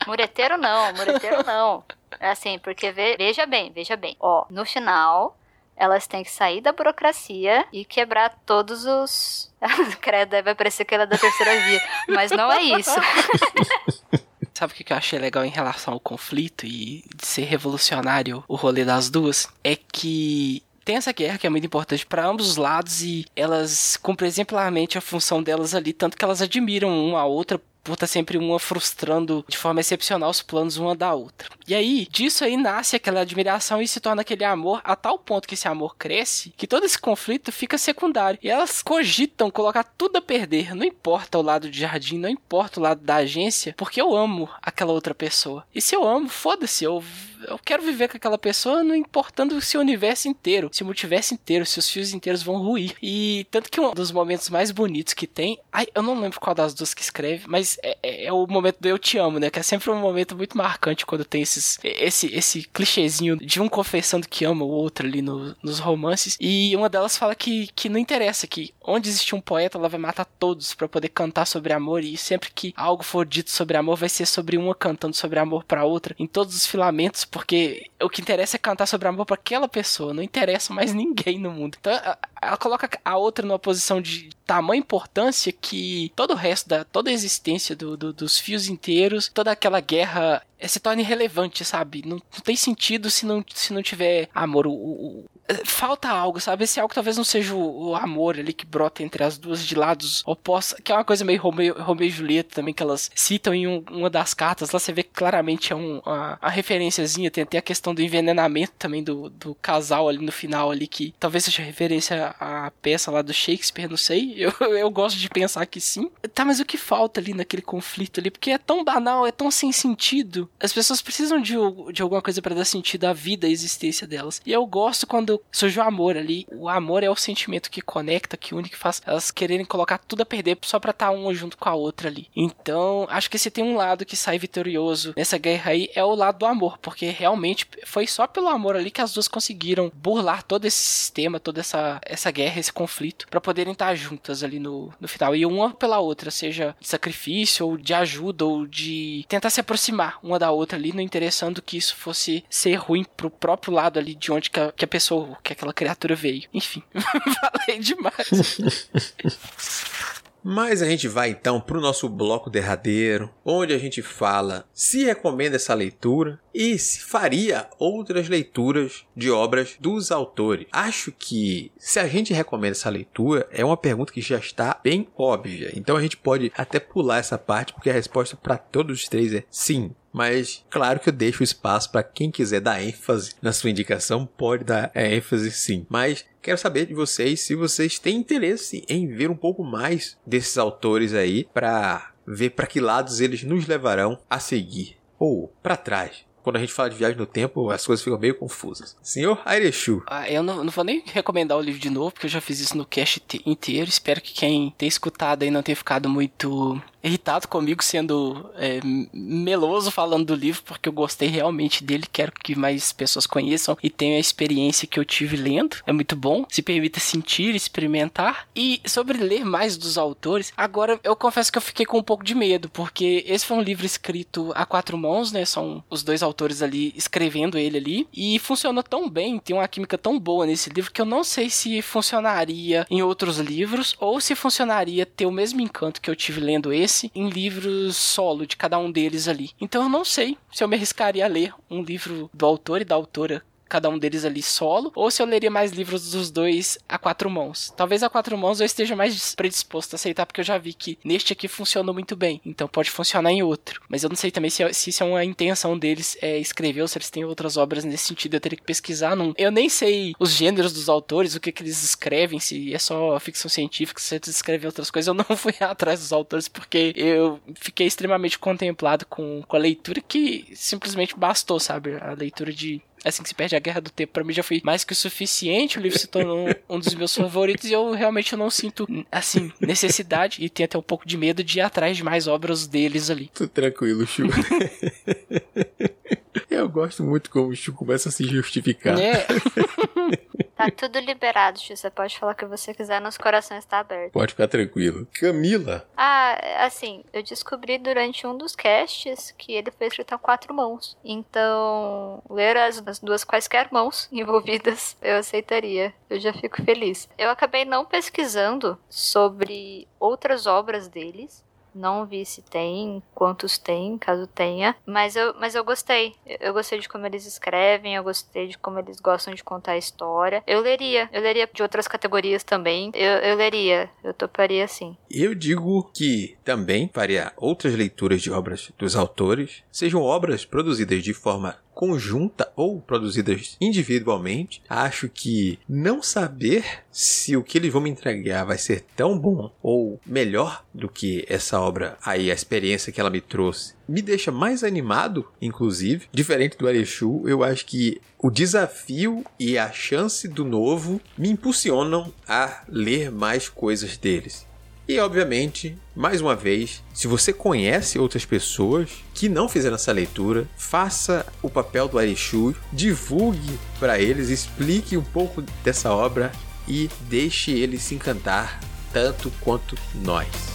Speaker 3: Mureteiro não, mureteiro não. É assim, porque ve, veja bem, veja bem. Ó, no final, elas têm que sair da burocracia e quebrar todos os. Credo, vai parecer que ela é da terceira via. Mas não é isso.
Speaker 2: Sabe o que eu achei legal em relação ao conflito e de ser revolucionário o rolê das duas? É que tem essa guerra que é muito importante para ambos os lados e elas cumprem exemplarmente a função delas ali, tanto que elas admiram uma a outra por estar sempre uma frustrando de forma excepcional os planos uma da outra. E aí, disso aí nasce aquela admiração e se torna aquele amor a tal ponto que esse amor cresce, que todo esse conflito fica secundário. E elas cogitam colocar tudo a perder, não importa o lado de jardim, não importa o lado da agência, porque eu amo aquela outra pessoa. E se eu amo, foda-se, eu eu quero viver com aquela pessoa, não importando se o universo inteiro, se o multiverso inteiro, se os fios inteiros vão ruir. E tanto que um dos momentos mais bonitos que tem, ai, eu não lembro qual das duas que escreve, mas é, é, é, o momento do eu te amo, né? Que é sempre um momento muito marcante quando tem esses, esse, esse clichêzinho de um confessando que ama o outro ali no, nos romances. E uma delas fala que, que não interessa, que onde existe um poeta, ela vai matar todos para poder cantar sobre amor. E sempre que algo for dito sobre amor, vai ser sobre uma cantando sobre amor para outra, em todos os filamentos porque o que interessa é cantar sobre amor para aquela pessoa, não interessa mais ninguém no mundo. Então, ela coloca a outra numa posição de tamanha importância que todo o resto da toda a existência do, do, dos fios inteiros, toda aquela guerra é, se torna irrelevante, sabe? Não, não, tem sentido se não, se não tiver amor. O, o, falta algo, sabe? Esse algo talvez não seja o, amor ali que brota entre as duas de lados opostos, que é uma coisa meio Romeu, Romeu e Julieta também, que elas citam em um, uma das cartas. Lá você vê claramente é um, uma, uma referenciazinha, tem até a questão do envenenamento também do, do casal ali no final ali, que talvez seja referência à peça lá do Shakespeare, não sei. Eu, eu gosto de pensar que sim. Tá, mas o que falta ali naquele conflito ali? Porque é tão banal, é tão sem sentido as pessoas precisam de, de alguma coisa para dar sentido à vida, à existência delas. E eu gosto quando surge o amor ali. O amor é o sentimento que conecta, que une, que faz elas quererem colocar tudo a perder só pra estar tá uma junto com a outra ali. Então, acho que se tem um lado que sai vitorioso nessa guerra aí, é o lado do amor, porque realmente foi só pelo amor ali que as duas conseguiram burlar todo esse sistema, toda essa, essa guerra, esse conflito, para poderem estar tá juntas ali no, no final. E uma pela outra, seja de sacrifício, ou de ajuda, ou de tentar se aproximar uma da outra ali, não interessando que isso fosse ser ruim pro próprio lado ali de onde que a, que a pessoa, que aquela criatura veio. Enfim, falei demais.
Speaker 1: Mas a gente vai então para o nosso bloco derradeiro, onde a gente fala se recomenda essa leitura e se faria outras leituras de obras dos autores. Acho que se a gente recomenda essa leitura é uma pergunta que já está bem óbvia, então a gente pode até pular essa parte porque a resposta para todos os três é sim. Mas claro que eu deixo espaço para quem quiser dar ênfase na sua indicação, pode dar ênfase sim. Mas quero saber de vocês se vocês têm interesse em ver um pouco mais desses autores aí para ver para que lados eles nos levarão a seguir ou para trás quando a gente fala de viagem no tempo, as coisas ficam meio confusas. Senhor Airechu.
Speaker 2: Ah, eu não, não, vou nem recomendar o livro de novo, porque eu já fiz isso no cast inteiro. Espero que quem tenha escutado aí não tenha ficado muito irritado comigo sendo é, meloso falando do livro, porque eu gostei realmente dele, quero que mais pessoas conheçam e tenham a experiência que eu tive lendo. É muito bom, se permita sentir, experimentar. E sobre ler mais dos autores, agora eu confesso que eu fiquei com um pouco de medo, porque esse foi um livro escrito a quatro mãos, né? São os dois autores ali escrevendo ele ali, e funcionou tão bem, tem uma química tão boa nesse livro que eu não sei se funcionaria em outros livros ou se funcionaria ter o mesmo encanto que eu tive lendo esse em livros solo de cada um deles ali. Então eu não sei se eu me arriscaria a ler um livro do autor e da autora cada um deles ali solo, ou se eu leria mais livros dos dois a quatro mãos. Talvez a quatro mãos eu esteja mais predisposto a aceitar, porque eu já vi que neste aqui funcionou muito bem, então pode funcionar em outro. Mas eu não sei também se, é, se isso é uma intenção deles é, escrever ou se eles têm outras obras nesse sentido, eu teria que pesquisar. Não. Eu nem sei os gêneros dos autores, o que, que eles escrevem, se é só ficção científica, se eles escrevem outras coisas. Eu não fui atrás dos autores porque eu fiquei extremamente contemplado com, com a leitura que simplesmente bastou, sabe? A leitura de assim que se perde a guerra do tempo, para mim já foi mais que o suficiente. O livro se tornou um, dos meus favoritos e eu realmente não sinto, assim, necessidade e tenho até um pouco de medo de ir atrás de mais obras deles ali.
Speaker 1: Tô tranquilo, Chu. eu gosto muito como o Chu começa a se justificar. É.
Speaker 3: Tá tudo liberado, Xu. Você pode falar o que você quiser, nosso coração está aberto.
Speaker 1: Pode ficar tranquilo. Camila.
Speaker 3: Ah, assim, eu descobri durante um dos casts que ele foi escrito a quatro mãos. Então, ler as, as duas quaisquer mãos envolvidas, eu aceitaria. Eu já fico feliz. Eu acabei não pesquisando sobre outras obras deles. Não vi se tem, quantos tem, caso tenha. Mas eu, mas eu gostei. Eu gostei de como eles escrevem, eu gostei de como eles gostam de contar a história. Eu leria. Eu leria de outras categorias também. Eu, eu leria. Eu toparia sim.
Speaker 1: Eu digo que também faria outras leituras de obras dos autores, sejam obras produzidas de forma conjunta ou produzidas individualmente, acho que não saber se o que eles vão me entregar vai ser tão bom ou melhor do que essa obra aí, a experiência que ela me trouxe, me deixa mais animado, inclusive. Diferente do Arechu, eu acho que o desafio e a chance do novo me impulsionam a ler mais coisas deles. E obviamente, mais uma vez, se você conhece outras pessoas que não fizeram essa leitura, faça o papel do Arishu, divulgue para eles, explique um pouco dessa obra e deixe eles se encantar tanto quanto nós.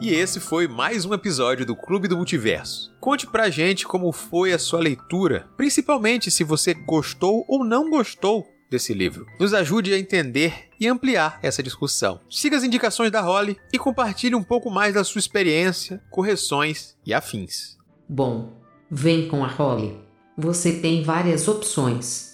Speaker 1: E esse foi mais um episódio do Clube do Multiverso. Conte pra gente como foi a sua leitura, principalmente se você gostou ou não gostou desse livro. Nos ajude a entender e ampliar essa discussão. Siga as indicações da Holly e compartilhe um pouco mais da sua experiência, correções e afins.
Speaker 4: Bom, vem com a Holly. Você tem várias opções.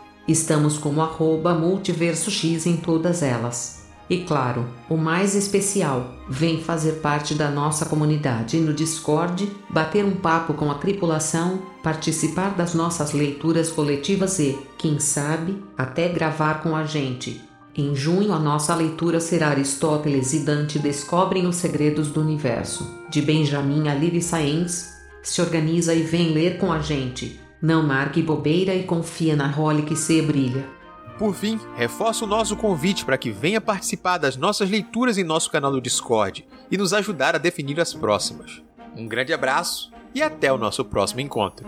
Speaker 4: Estamos como arroba multiversox em todas elas. E claro, o mais especial, vem fazer parte da nossa comunidade no Discord, bater um papo com a tripulação, participar das nossas leituras coletivas e, quem sabe, até gravar com a gente. Em junho, a nossa leitura será Aristóteles e Dante descobrem os segredos do universo, de Benjamin Aliri Sainz. Se organiza e vem ler com a gente. Não marque bobeira e confia na role que se brilha.
Speaker 1: Por fim, reforço o nosso convite para que venha participar das nossas leituras em nosso canal do Discord e nos ajudar a definir as próximas. Um grande abraço e até o nosso próximo encontro.